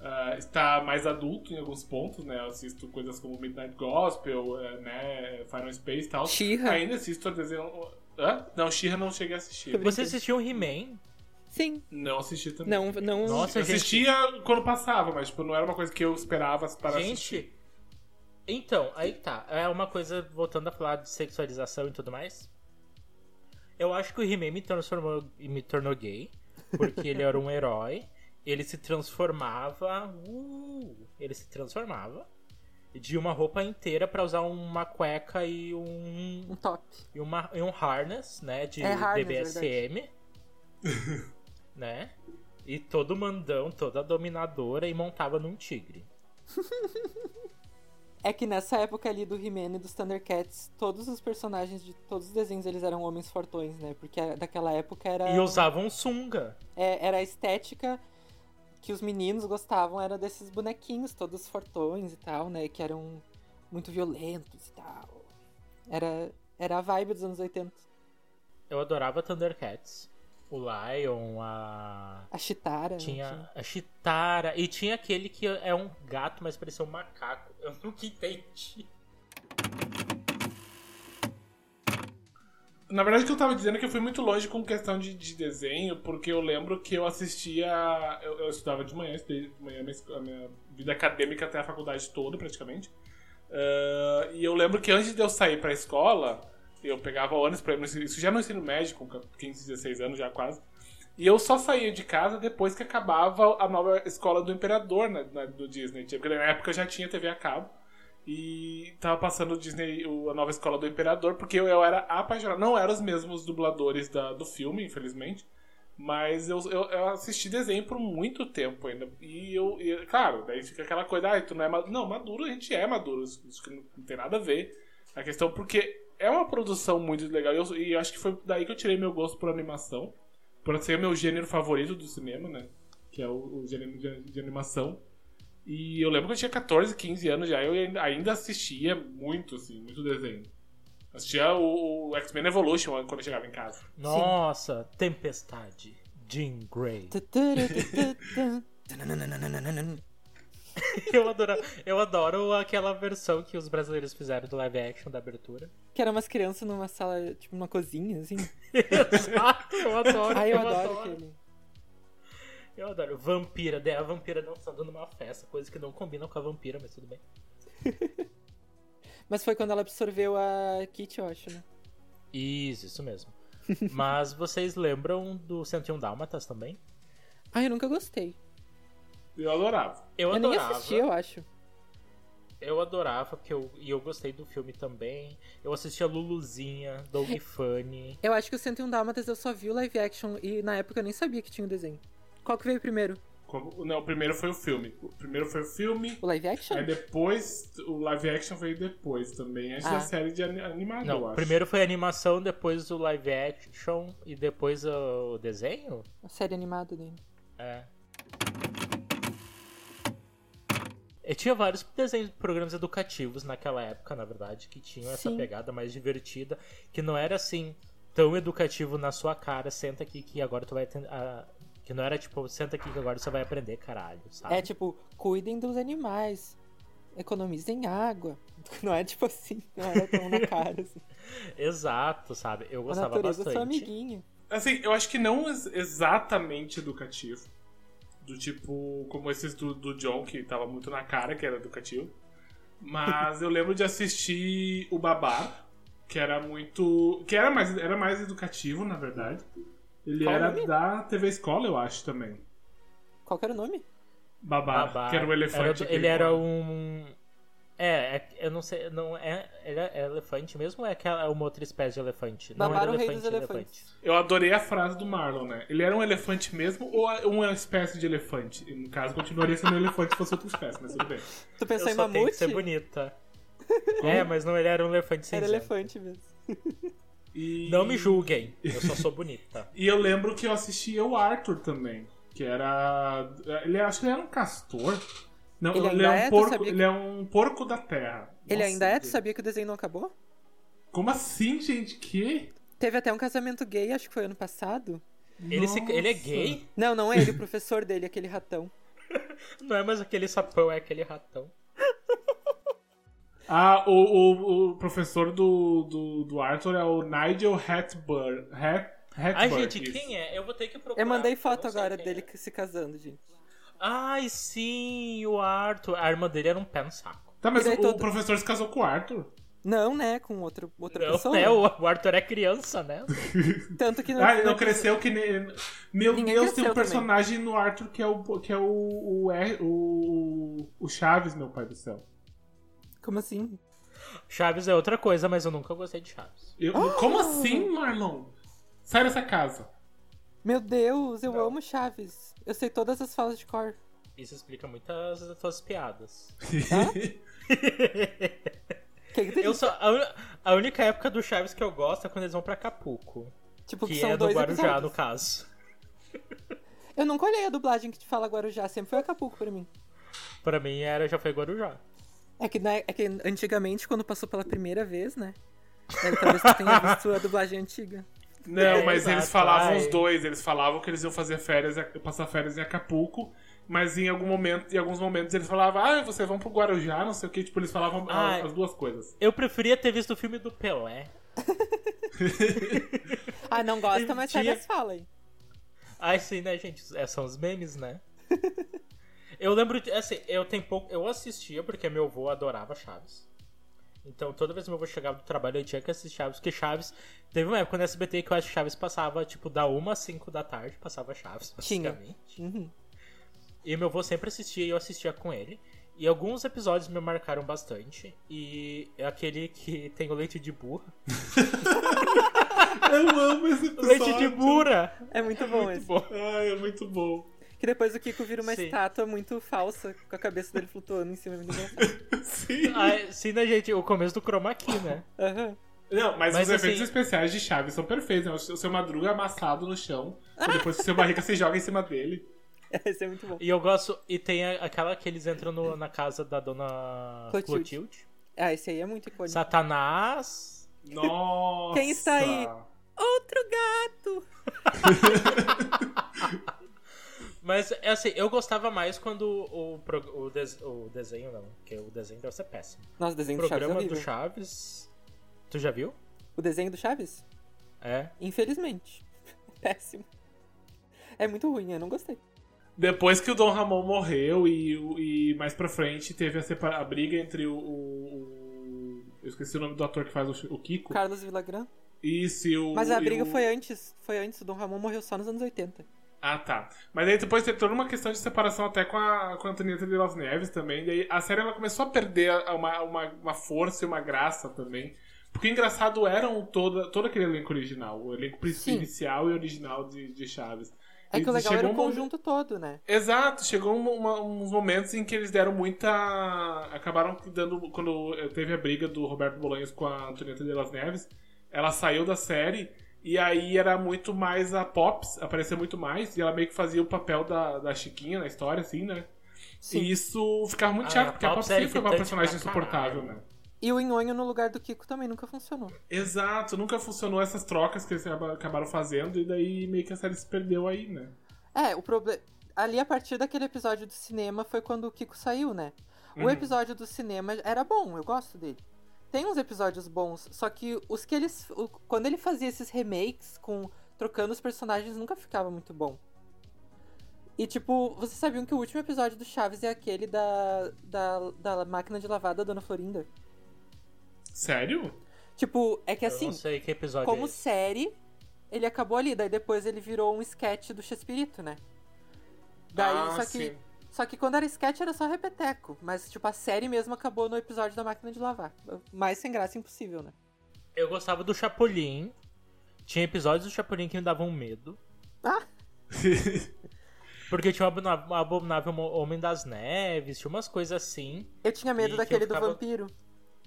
ah, está mais adulto em alguns pontos, né? Eu assisto coisas como Midnight Gospel, eh, né? Final Space e tal. She-Ra. Ainda assisto desenho. Hã? Não, She-Ra não cheguei a assistir. Você assistiu o He-Man? Sim. Não assisti também. Não, não. Nossa, eu gente. assistia quando passava, mas tipo, não era uma coisa que eu esperava para assistir. Então, aí tá. É uma coisa, voltando a falar de sexualização e tudo mais. Eu acho que o He-Man me transformou e me tornou gay. Porque ele era um herói. Ele se transformava. Uh, ele se transformava. De uma roupa inteira pra usar uma cueca e um. Um top. E, uma, e um harness, né? De É harness, BDSM. né? E todo mandão, toda dominadora e montava num tigre. É que nessa época ali do He-Man e dos Thundercats, todos os personagens de todos os desenhos eles eram homens fortões, né? Porque daquela época era. E usavam sunga. é, era a estética que os meninos gostavam, era desses bonequinhos, todos fortões e tal, né? Que eram muito violentos e tal. Era, era a vibe dos anos 80. Eu adorava Thundercats. O Lion, a. A Chitara. né, Tinha a Chitara. E tinha aquele que é um gato, mas parecia um macaco. Eu nunca entendi. Na verdade, o que eu tava dizendo é que eu fui muito longe com questão de, de desenho, porque eu lembro que eu assistia. Eu, eu estudava de manhã, estudei de manhã a minha, a minha vida acadêmica até a faculdade toda, praticamente. Ah, e eu lembro que antes de eu sair pra escola, eu pegava ônibus pra ir no ensino- Isso já no ensino médio, com 15, 16 anos já quase. E eu só saía de casa depois que acabava a nova escola do Imperador né, na- do Disney. Porque na época já tinha TV a cabo. E tava passando o Disney, a nova escola do Imperador, porque eu, eu era apaixonado. Não eram os mesmos dubladores da- do filme, infelizmente. Mas eu, eu, eu assisti desenho por muito tempo ainda. E eu, e, claro, daí fica aquela coisa, ah, tu não é maduro. Não, maduro a gente é maduro. Isso não tem nada a ver. A questão, porque é uma produção muito legal. E eu, e eu acho que foi daí que eu tirei meu gosto por animação. Por ser o meu gênero favorito do cinema, né? Que é o, o gênero de, de animação. E eu lembro que eu tinha 14, 15 anos já, eu ainda- assistia muito, assim, muito desenho. Assistia o, o X-Men Evolution quando eu chegava em casa. Nossa, Tempestade. Jean Grey. Eu adoro, eu adoro aquela versão que os brasileiros fizeram do live action da abertura. Que eram umas crianças numa sala, tipo, numa cozinha, assim. Exato, eu adoro. Ai, eu adoro aquele. Eu adoro. Vampira, daí a vampira dançando numa festa, coisa que não combina com a vampira, mas tudo bem. Mas foi quando ela absorveu a Kit, eu acho, né? Isso, isso mesmo. Mas vocês lembram do 101 Dálmatas também? Ai, eu nunca gostei. Eu adorava. Eu, Eu, nem adorava. assisti, eu acho. Eu adorava, porque eu, e eu gostei do filme também. Eu assistia Luluzinha, Doug Funny. Eu acho que o 101 Dálmatas eu só vi o live action e na época eu nem sabia que tinha o desenho. Qual que veio primeiro? Como- Não, o primeiro foi o filme. O primeiro foi o filme. O live action? Aí depois, o live action veio depois também, antes Ah. da série de ani- animada, eu Não, acho. primeiro foi a animação, depois o live action e depois o desenho? A série animada dele. É. Eu tinha vários desenhos, programas educativos naquela época, na verdade, que tinham essa Sim. pegada mais divertida, que não era assim tão educativo na sua cara, senta aqui que agora tu vai ten- a- que não era tipo, senta aqui que agora você vai aprender, caralho, sabe? É tipo, cuidem dos animais. Economizem água. Não é tipo assim, não era tão na cara assim. Exato, sabe? Eu A gostava natureza é sua bastante. amiguinha. Assim, eu acho que não ex- exatamente educativo. Do tipo, como esses do, do John, que tava muito na cara que era educativo. Mas eu lembro de assistir o Babar, que era muito. que era mais, era mais educativo, na verdade. Ele Qual era nome? da TV Escola, eu acho também. Qual que era o nome? Babar, Babar. que era o elefante. Era- ele era um. É, é- eu não sei, não é. Ele é elefante mesmo ou é aquela uma outra espécie de elefante? não era rei elefante, dos elefante. elefantes. Eu adorei a frase do Marlon, né? Ele era um elefante mesmo ou uma espécie de elefante? No caso, continuaria sendo um elefante se fosse outra espécie, mas tudo bem. Tu pensou Eu em só tenho que mamute? ser bonita. é, mas não, ele era um elefante Era cinzento. elefante mesmo. E... Não me julguem, eu só sou bonita. E eu lembro que eu assistia o Arthur também. Que era. Ele acho que ele era um castor. Não, Ele ele, ainda é é? um Tu porco. sabia que- Ele é um porco da terra. Ele Nossa, ainda é? Tu sabia que o desenho não acabou? Como assim, gente? Que? Teve até um casamento gay, acho que foi ano passado. Ele, se- ele é gay? Não, não é ele, o professor dele, aquele ratão. Não é mais aquele sapão, é aquele ratão. Ah, o, o, o professor do, do, do Arthur é o Nigel Hatburn. Hat, Ai, Hatburn, gente, isso. quem é? Eu vou ter que procurar. Eu mandei foto agora dele é. se casando, gente. Ai, sim, o Arthur. A irmã dele era um pé no saco. Tá, mas o todo- professor se casou com o Arthur. Não, né? Com outro, outra Não, pessoa. né? O Arthur é criança, né? Tanto que Ah, ele não cresceu que nem. Meu Ninguém Deus, tem um personagem no Arthur que é o. que é o. o, o, o Chaves, meu pai do céu. Como assim? Chaves é outra coisa, mas eu nunca gostei de Chaves. Eu- Como assim, Marlon? Sai dessa casa. Meu Deus, eu amo Chaves. Eu sei todas as falas de cor. Isso explica muitas das tuas piadas. Que que? Eu só, a, a única época do Chaves que eu gosto é quando eles vão pra Acapulco. Tipo, que, Que são é do Guarujá, episódios. no caso. Eu nunca olhei a dublagem que te fala Guarujá, sempre foi Acapulco pra mim. Pra mim era, já foi Guarujá. É que, né, é que antigamente, quando passou pela primeira vez, né? é, talvez tu tenha visto a dublagem antiga. Não, mas exato, eles falavam ai. os dois. Eles falavam que eles iam fazer férias, passar férias em Acapulco. Mas em algum momento, em alguns momentos eles falavam, ah, vocês vão pro Guarujá, não sei o que. Tipo, eles falavam a- Ai. as duas coisas. Eu preferia ter visto o filme do Pelé. Ah, não gosta, mas Tinha- sabe as falas aí. Ai, sim, né, gente? É, são os memes, né? eu lembro de. Assim, eu tenho pouco. Eu assistia porque meu avô adorava Chaves. Então toda vez que meu avô chegava do trabalho eu tinha que assistir Chaves, porque Chaves. Teve uma época no SBT que eu acho que Chaves passava, tipo, da 1 às 5 da tarde, passava Chaves, Tinha. basicamente. Uhum. E meu avô sempre assistia e eu assistia com ele. E alguns episódios me marcaram bastante. E é aquele que tem o leite de burra. Eu amo esse episódio. Leite de burra! É muito bom esse. Bom. Ai, é muito bom. Que depois o Kiko vira uma Sim. estátua muito falsa, com a cabeça dele flutuando em cima. é engraçado. Sim. Ah, sim, né, gente? O começo do chroma key, né? Aham. Não, mas, Mas, os efeitos assim- especiais de Chaves são perfeitos. Né? O seu Madruga amassado no chão. e depois o seu barriga se joga em cima dele. Esse é muito bom. E eu gosto. E tem aquela que eles entram no- na casa da dona Clotilde. Clotilde. Ah, esse aí é muito icônico. Satanás. Nossa! Quem está aí? Outro gato! Mas, é assim, eu gostava mais quando o, o, des- o desenho, não, porque o desenho deve ser péssimo. Nossa, o O desenho do Chaves é programa do. Chaves. Tu já viu? O desenho do Chaves? É. Infelizmente. Péssimo. É muito ruim, eu não gostei. Depois que o Dom Ramon morreu e, o- e mais pra frente teve a, separa- a briga entre o, o- o- Eu esqueci o nome do ator que faz o, o Kiko. Carlos Villagrán. Isso, e o. Mas a briga o- foi antes. Foi antes. O Dom Ramon morreu só nos anos 80. Ah, tá. Mas aí depois teve toda uma questão de separação até com a, com a Antonieta de Las Neves também. Daí a série ela começou a perder uma, uma, uma força e uma graça também. Porque engraçado eram todo, todo aquele elenco original. O elenco Sim. inicial e original de, de Chaves. É que o E legal era o um momento- conjunto todo, né? Exato, chegou um- uma- uns momentos em que eles deram muita. Acabaram dando. Quando teve a briga do Roberto Bolanhos com a Antonieta de Las Neves, ela saiu da série e aí era muito mais a Pops, aparecia muito mais, e ela meio que fazia o papel da, da Chiquinha na história, assim, né? Sim. E isso ficava muito Ah, chato, porque a Pops sempre foi uma personagem insuportável, né? E o Nhonho no lugar do Kiko também nunca funcionou. Exato, nunca funcionou essas trocas que eles acaba- acabaram fazendo, e daí meio que a série se perdeu aí, né? É, o problema. Ali, a partir daquele episódio do cinema, foi quando o Kiko saiu, né? O Uhum. episódio do cinema era bom, eu gosto dele. Tem uns episódios bons, só que os que eles. o- quando ele fazia esses remakes com. trocando os personagens, nunca ficava muito bom. E tipo, vocês sabiam que o último episódio do Chaves é aquele da. da, da máquina de lavar da Dona Florinda? Sério? Tipo, é que Eu assim, não sei que episódio como é série, ele acabou ali, daí depois ele virou um sketch do Chespirito, né? Daí, Ah, só que. sim. Só que quando era sketch era só repeteco. Mas, tipo, a série mesmo acabou no episódio da máquina de lavar. Mais sem graça impossível, né? Eu gostava do Chapolin. Tinha episódios do Chapolin que me davam medo. Ah! Porque tinha o Abominável Homem das Neves, tinha umas coisas assim. Eu tinha medo que daquele ficava- do vampiro.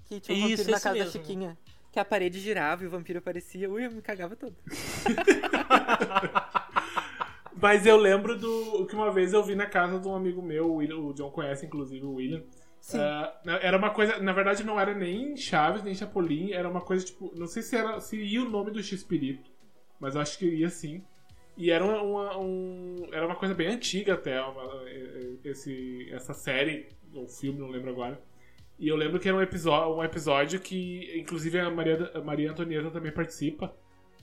Que tinha um Isso, vampiro na esse casa da mesmo. Chiquinha. Que a parede girava e o vampiro aparecia. Ui, eu me cagava todo. Mas eu lembro do que uma vez eu vi na casa de um amigo meu, o, William, o John conhece inclusive o William. Ah, era uma coisa, na verdade não era nem Chaves, nem Chapolin, era uma coisa tipo, não sei se era se ia o nome do X-Espírito, mas eu acho que ia sim. E era uma, uma- um, era uma coisa bem antiga até, uma- esse, essa série, ou filme, não lembro agora. E eu lembro que era um episódio, um episódio que, inclusive, a Maria, a Maria Antonieta também participa.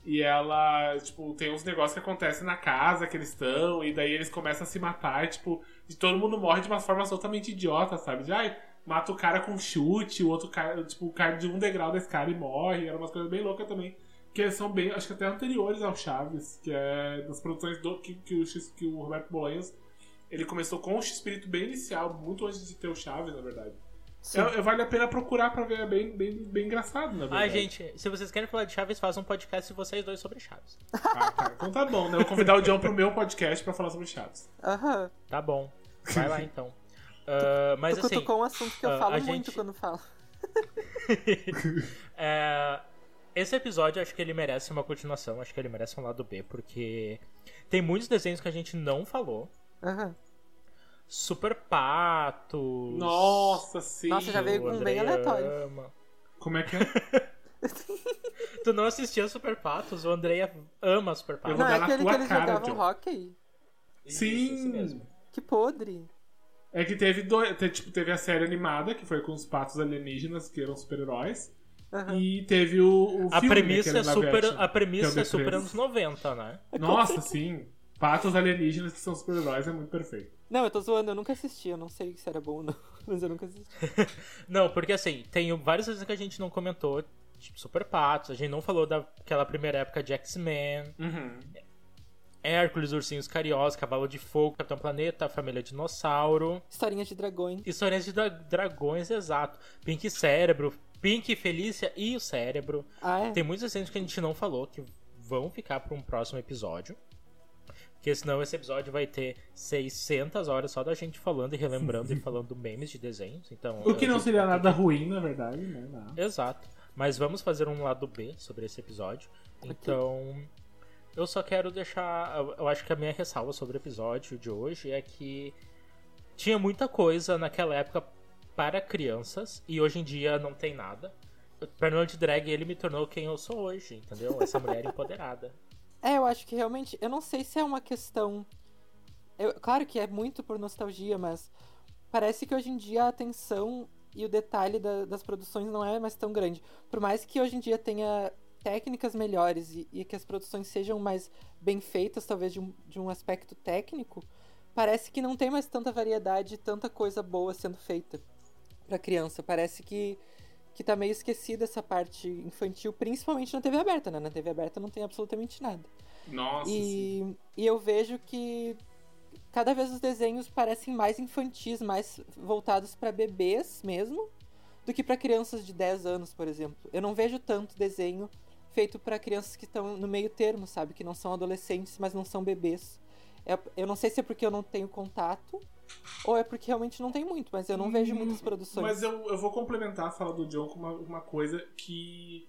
E ela, tipo, tem uns negócios que acontecem na casa que eles estão, e daí eles começam a se matar, tipo, e todo mundo morre de uma forma totalmente idiota, sabe? De, ai, mata o cara com chute, o outro cara, tipo, cai de um degrau da escada e morre. Era umas coisas bem loucas também. Que são bem, acho que até anteriores ao Chaves, que é das produções do, que, que, o, que o Roberto Bolanhos, ele começou com o X-Espírito bem inicial, muito antes de ter o Chaves, na verdade. Sim. É, é- vale a pena procurar pra ver, é bem, bem, bem engraçado, na verdade. Ai, gente, se vocês querem falar de Chaves, façam um podcast de vocês dois sobre Chaves. Ah, tá. Então tá bom, né? Eu vou convidar o John pro meu podcast pra falar sobre Chaves. Aham. Tá bom. Vai lá então. Ah, mas tu assim. cutucou um assunto que eu ah, falo a muito gente- quando falo. É, esse episódio acho que ele merece uma continuação, acho que ele merece um lado B, porque tem muitos desenhos que a gente não falou. Aham. Super Patos. Nossa, sim. Nossa, já veio com um Andrei bem aleatório. ama. Como é que é? Tu não assistia Super Patos? O André ama Super Eu Patos. vou Não, dar é na aquele que tua eles cara, jogavam John. hockey. Isso, Sim. esse mesmo. Que podre. É que teve dois. te- Tipo, teve a série animada, que foi com os patos alienígenas, que eram super-heróis. Aham. E teve o, o A filme, premissa, né, é super, action, a premissa que é é super anos 90, né? Nossa, sim. Patos alienígenas que são super-heróis é muito perfeito. Não, eu tô zoando, eu nunca assisti, eu não sei se era bom ou não, mas eu nunca assisti. Não, porque assim, tem várias coisas que a gente não comentou, tipo Super Patos, a gente não falou daquela primeira época de X-Men, Uhum. Hércules, Ursinhos Carinhosos, Cavalo de Fogo, Capitão Planeta, Família Dinossauro, Historinha de dragões. Histórias de dra- Dragões, exato, Pink Cérebro, Pink Felícia e o Cérebro. Ah, é? Tem muitos desenhos que a gente não falou que vão ficar para um próximo episódio. Porque senão esse episódio vai ter 600 horas só da gente falando e relembrando e falando memes de desenhos. Então, O que não seria nada que- ruim, na verdade, né? Não. Exato. Mas vamos fazer um lado B sobre esse episódio. Então, eu só quero deixar. eu- acho que a minha ressalva sobre o episódio de hoje é que tinha muita coisa naquela época para crianças e hoje em dia não tem nada. Fernando Drag ele me tornou quem eu sou hoje, entendeu? Essa mulher empoderada. É, eu acho que realmente. Eu não sei se é uma questão. eu- claro que é muito por nostalgia, mas parece que hoje em dia a atenção e o detalhe da- das produções não é mais tão grande. Por mais que hoje em dia tenha técnicas melhores e, e que as produções sejam mais bem feitas, talvez de um, de um aspecto técnico, parece que não tem mais tanta variedade tanta coisa boa sendo feita pra criança. Parece que, que tá meio esquecida essa parte infantil, principalmente na TV aberta, né? Na TV aberta não tem absolutamente nada. Nossa. E, e eu vejo que cada vez os desenhos parecem mais infantis, mais voltados para bebês mesmo, do que para crianças de 10 anos, por exemplo. Eu não vejo tanto desenho feito para crianças que estão no meio termo, sabe? Que não são adolescentes, mas não são bebês. É- eu não sei se é porque eu não tenho contato ou é porque realmente não tem muito, mas eu não vejo muitas produções. Mas eu, eu vou complementar a fala do John com uma, uma coisa que.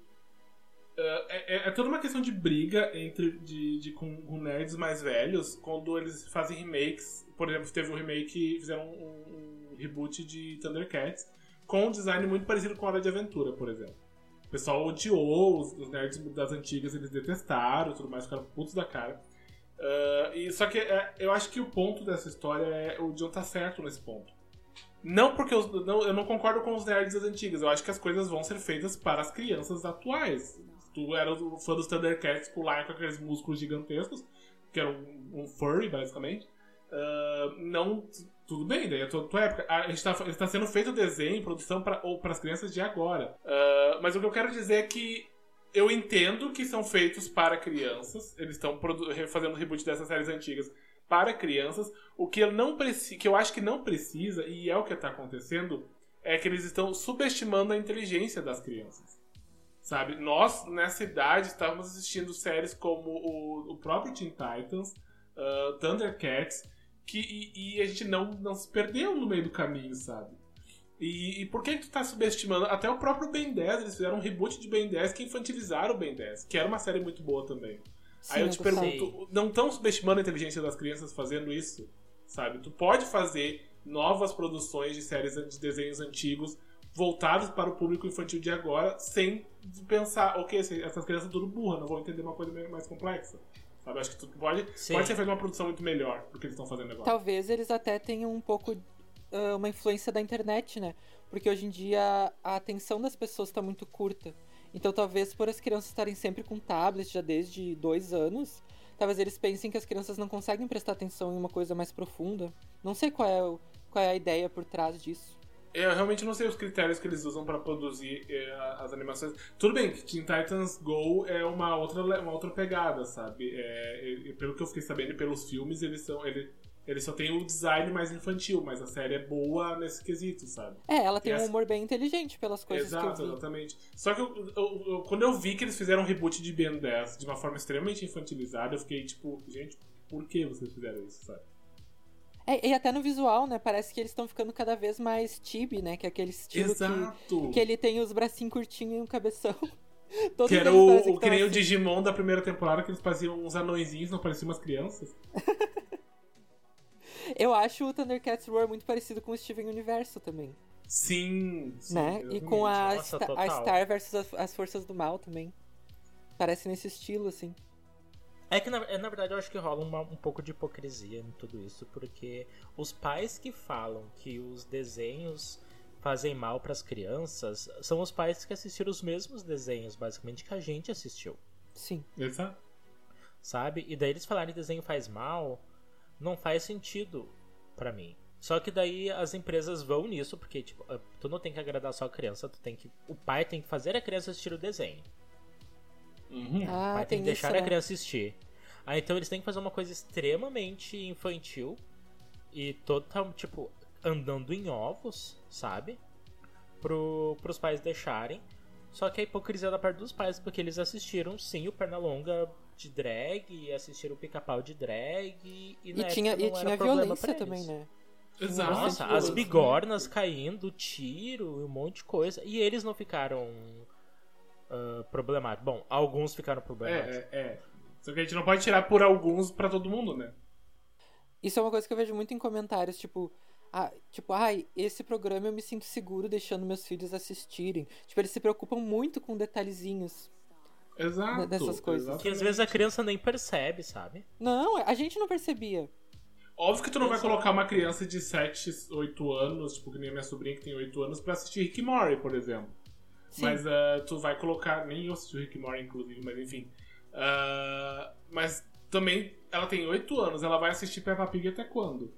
uh, é, é- é toda uma questão de briga entre de, de- com, com nerds mais velhos quando eles fazem remakes. Por exemplo, teve um remake, fizeram um, um reboot de Thundercats com um design muito parecido com Hora de Aventura, por exemplo. O pessoal odiou, os, os nerds das antigas eles detestaram tudo mais, ficaram putos da cara. Ah, e, só que é, eu acho que o ponto dessa história é o John tá certo nesse ponto. Não porque os- não, eu não concordo com os nerds das antigas. Eu acho que as coisas vão ser feitas para as crianças atuais. Tu era o fã dos Thundercats pular com aqueles músculos gigantescos, que era um, um furry, basicamente. Ah, não. Tudo bem, daí é tua, tua época. A gente tá, está sendo feito desenho, produção para ou para as crianças de agora. Ah, mas o que eu quero dizer é que eu entendo que são feitos para crianças. Eles estão fazendo reboot dessas séries antigas para crianças. O que eu não que eu acho que não precisa, e é o que está acontecendo, é que eles estão subestimando a inteligência das crianças. Sabe? Nós, nessa idade, estávamos assistindo séries como o, o próprio Teen Titans, uh, Thundercats, que, e, e a gente não, não se perdeu no meio do caminho, sabe? E, e por que tu tá subestimando? Até o próprio Ben 10, eles fizeram um reboot de Ben 10 que infantilizaram o Ben 10, que era uma série muito boa também. Sim, Aí eu te pergunto, não estão subestimando a inteligência das crianças fazendo isso? Sabe? Tu pode fazer novas produções de séries de desenhos antigos voltados para o público infantil de agora, sem pensar, ok, essas crianças são tudo burra, não vão entender uma coisa meio mais complexa. Sabe? Acho que tu pode, Sim. pode ser feita uma produção muito melhor do que eles estão fazendo agora. Talvez eles até tenham um pouco uma influência da internet, né? Porque hoje em dia a atenção das pessoas está muito curta. Então talvez por as crianças estarem sempre com tablet já desde dois anos, talvez eles pensem que as crianças não conseguem prestar atenção em uma coisa mais profunda. Não sei qual é, o- qual é a ideia por trás disso. Eu realmente não sei os critérios que eles usam pra produzir eh, as animações. Tudo bem que Teen Titans Go é uma outra, uma outra pegada, sabe? É, e pelo que eu fiquei sabendo pelos filmes, eles são. Ele, ele só tem o design mais infantil, mas a série é boa nesse quesito, sabe? É, ela tem Essa- um humor bem inteligente pelas coisas Exato, que eu vi. exatamente. Só que eu- eu- eu- quando eu vi que eles fizeram um reboot de Ben 10 de uma forma extremamente infantilizada, eu fiquei tipo, gente, por que vocês fizeram isso, sabe? É, e até no visual, né? Parece que eles estão ficando cada vez mais chibi, né? Que é aquele estilo que, Exato! que ele tem os bracinhos curtinhos e um cabeção. Todos Que era o, o que tão nem o assim. Digimon da primeira temporada, que eles pareciam uns anõezinhos, não pareciam umas crianças. Eu acho o Thundercats Roar muito parecido com o Steven Universo também, Sim, sim né? E com a, Nossa, Sta- a. Star versus as, as Forças do Mal também. Parece nesse estilo, assim. É que, na, é, na verdade, eu acho que rola uma- um pouco de hipocrisia em tudo isso, porque os pais que falam que os desenhos fazem mal para as crianças são os pais que assistiram os mesmos desenhos, basicamente, que a gente assistiu, Sim. Exato. sabe? E daí eles falarem que desenho faz mal, não faz sentido pra mim. Só que daí as empresas vão nisso, porque, tipo, ah, tu não tem que agradar só a criança, tu tem que. O pai tem que fazer a criança assistir o desenho. Uhum. Ah, Mas tem tem que deixar isso, a né? criança assistir. Aí então eles têm que fazer uma coisa extremamente infantil e total, tipo, andando em ovos, sabe? Pro, pros pais deixarem. Só que a hipocrisia da parte dos pais, porque eles assistiram sim o Pernalonga de drag, e assistiram o pica-pau de drag, e, E tinha, e não tinha violência também, né? Exato. Nossa, as bigornas caindo, tiro e um monte de coisa. E eles não ficaram ah, problemáticos. Bom, alguns ficaram problemáticos. É, é, é. Só que a gente não pode tirar por alguns pra todo mundo, né? Isso é uma coisa que eu vejo muito em comentários, tipo, ah, tipo, ai, esse programa eu me sinto seguro deixando meus filhos assistirem. Tipo, eles se preocupam muito com detalhezinhs. Exato. Dessas coisas. exatamente. Que às vezes a criança nem percebe, sabe? Não, a gente não percebia. Óbvio que tu não vai colocar uma criança de 7, 8 anos, tipo que nem a minha sobrinha que tem 8 anos, pra assistir Rick Morty, por exemplo. Sim. Mas ah, tu vai colocar. Nem eu assisti o Rick Morty, inclusive, mas enfim. Ah, mas também ela tem 8 anos, ela vai assistir Peppa Pig até quando?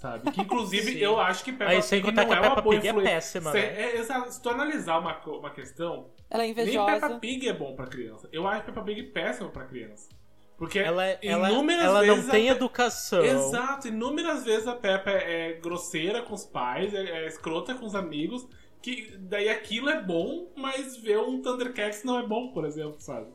Sabe? Que inclusive eu acho que Peppa Aí sem Pig contar não que a é uma boa Pig é péssima, Se- né? é, exato. Se tu analisar uma, uma questão, Ela é nem invejosa. Peppa Pig é bom pra criança. Eu acho Peppa Pig péssimo pra criança. Porque Ela, é- ela, inúmeras ela não vezes tem a Pe- educação. Exato, inúmeras vezes a Peppa é grosseira com os pais, é, é escrota com os amigos, que daí aquilo é bom, mas ver um Thundercats não é bom, por exemplo, sabe?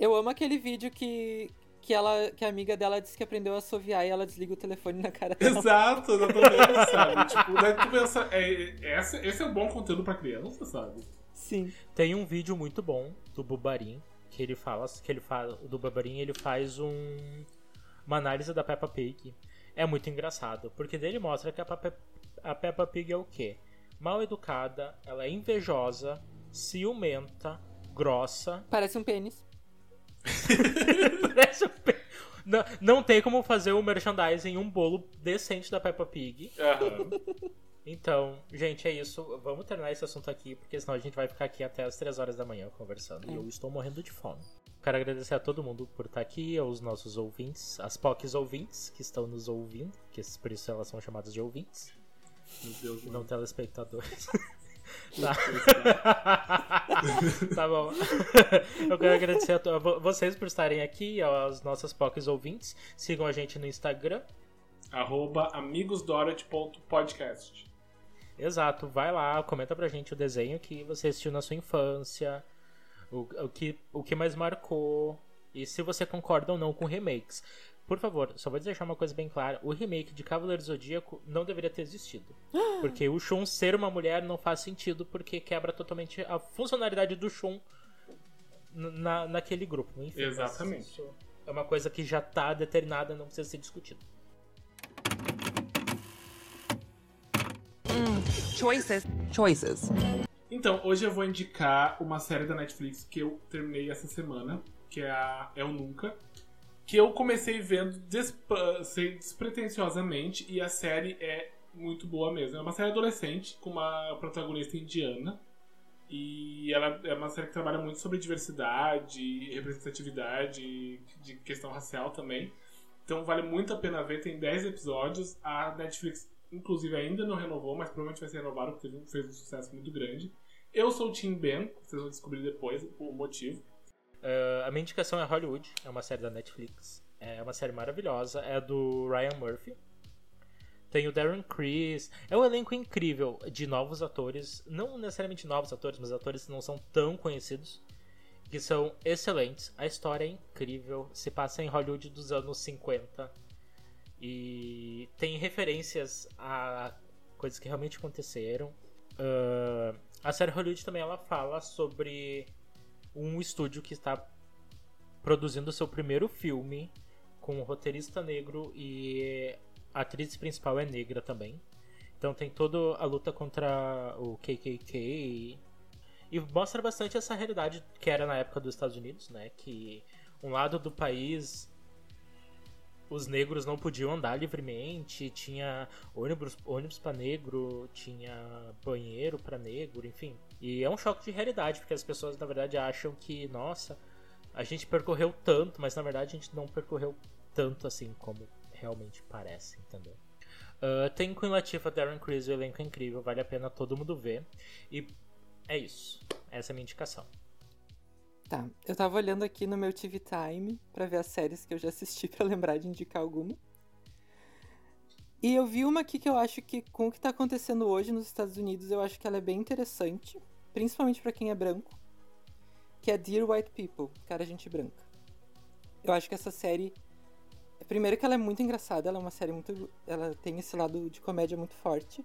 Eu amo aquele vídeo que, que, ela, que a amiga dela disse que aprendeu a assoviar e ela desliga o telefone na cara dela. Exato, exatamente, sabe? Tipo, daí tu pensa, é, esse, esse é um bom conteúdo pra criança, sabe? Sim. Tem um vídeo muito bom do Bubarim que ele fala que ele fala do Bubarim ele faz um uma análise da Peppa Pig. É muito engraçado, porque dele mostra que a Peppa, a Peppa Pig é o quê? Mal educada, ela é invejosa, ciumenta, grossa. Parece um pênis. Parece um pe- não, não tem como fazer o merchandising em um bolo decente da Peppa Pig. Então, gente, é isso. Vamos terminar esse assunto aqui, porque senão a gente vai ficar aqui até as 3 horas da manhã conversando. E eu estou morrendo de fome. Quero agradecer a todo mundo por estar aqui, aos nossos ouvintes, as POCs ouvintes que estão nos ouvindo, que por isso elas são chamadas de ouvintes, Meu Deus, não não. telespectadores. tá. tá bom. Eu quero agradecer a to- vo- vocês por estarem aqui, aos nossos POCs ouvintes. Sigam a gente no Instagram. Arroba amigosdorot.podcast. Exato, vai lá, comenta pra gente o desenho que você assistiu na sua infância, o, o, que, o que mais marcou, e se você concorda ou não com remakes. Por favor, só vou deixar uma coisa bem clara: o remake de Cavaleiro do Zodíaco não deveria ter existido. Porque o Shun ser uma mulher não faz sentido, porque quebra totalmente a funcionalidade do Shun na, naquele grupo. Enfim, Exatamente. isso É uma coisa que já tá determinada, não precisa ser discutida. Choices. Choices. Então, hoje eu vou indicar uma série da Netflix que eu terminei essa semana, que é a É o Nunca, que eu comecei vendo despa- sem- despretensiosamente e a série é muito boa mesmo. É uma série adolescente com uma protagonista indiana e ela é uma série que trabalha muito sobre diversidade, representatividade, de questão racial também. Então vale muito a pena ver, tem 10 episódios. A Netflix, inclusive, ainda não renovou, mas provavelmente vai ser renovado porque fez um sucesso muito grande. Eu sou o Tim Ben, vocês vão descobrir depois o motivo. Uh, a minha indicação é Hollywood, é uma série da Netflix. É uma série maravilhosa, é do Ryan Murphy. Tem o Darren Criss. É um elenco incrível de novos atores, não necessariamente novos atores, mas atores que não são tão conhecidos, que são excelentes. A história é incrível, se passa em Hollywood dos anos 50 e tem referências a coisas que realmente aconteceram. Uh, a série Hollywood também ela fala sobre um estúdio que está produzindo seu primeiro filme com um roteirista negro e a atriz principal é negra também. Então tem toda a luta contra o KKK e mostra bastante essa realidade que era na época dos Estados Unidos, né? Que um lado do país os negros não podiam andar livremente, tinha ônibus, ônibus para negro, tinha banheiro para negro, enfim. E é um choque de realidade, porque as pessoas na verdade acham que, nossa, a gente percorreu tanto, mas na verdade a gente não percorreu tanto assim como realmente parece, entendeu? Uh, tem Queen Latifah, Darren Criss, o elenco é incrível, vale a pena todo mundo ver. E é isso. Essa é a minha indicação. Tá, eu tava olhando aqui no meu TV Time pra ver as séries que eu já assisti pra lembrar de indicar alguma. E eu vi uma aqui que eu acho que com o que tá acontecendo hoje nos Estados Unidos, eu acho que ela é bem interessante, principalmente pra quem é branco, que é Dear White People, Cara Gente Branca. Eu acho que essa série primeiro que ela é muito engraçada, ela é uma série muito ela tem esse lado de comédia muito forte,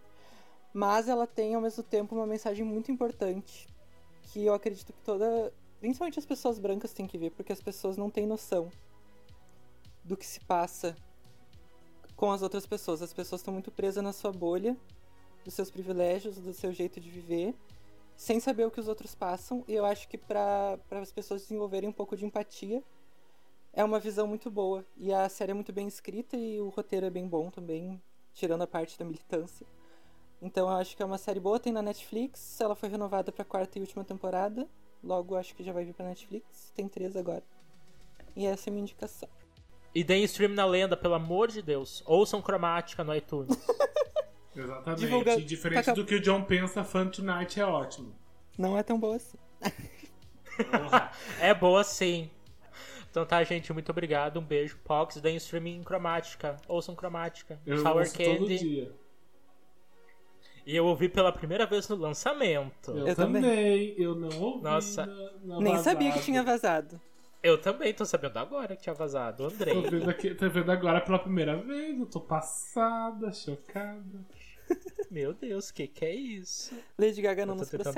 mas ela tem ao mesmo tempo uma mensagem muito importante que eu acredito que toda principalmente as pessoas brancas têm que ver, porque as pessoas não têm noção do que se passa com as outras pessoas. As pessoas estão muito presas na sua bolha, dos seus privilégios, do seu jeito de viver, sem saber o que os outros passam. E eu acho que para as pessoas desenvolverem um pouco de empatia, é uma visão muito boa. E a série é muito bem escrita e o roteiro é bem bom também, tirando a parte da militância. Então eu acho que é uma série boa, tem na Netflix, ela foi renovada para a quarta e última temporada. Logo acho que já vai vir pra Netflix. Tem três agora. E essa é a minha indicação. E deem stream na lenda, pelo amor de Deus. Ouçam cromática no iTunes. Exatamente. Divulga- Diferente Tá- do que o John pensa, Fun Tonight é ótimo. Não é tão boa assim. É boa sim. Então tá, gente, muito obrigado. Um beijo. Pox, deem streaming cromática. Ouçam cromática. Eu Sour ouço todo Candy. dia. E eu ouvi pela primeira vez no lançamento. Eu, Eu também. também. Eu não ouvi. Nossa. na- na Nem sabia que tinha vazado. Eu também tô sabendo agora que tinha vazado. Andrei. Tô vendo, aqui, tô vendo agora pela primeira vez. Eu tô passada, chocada. Meu Deus, que que é isso? Lady Gaga não nos tentando...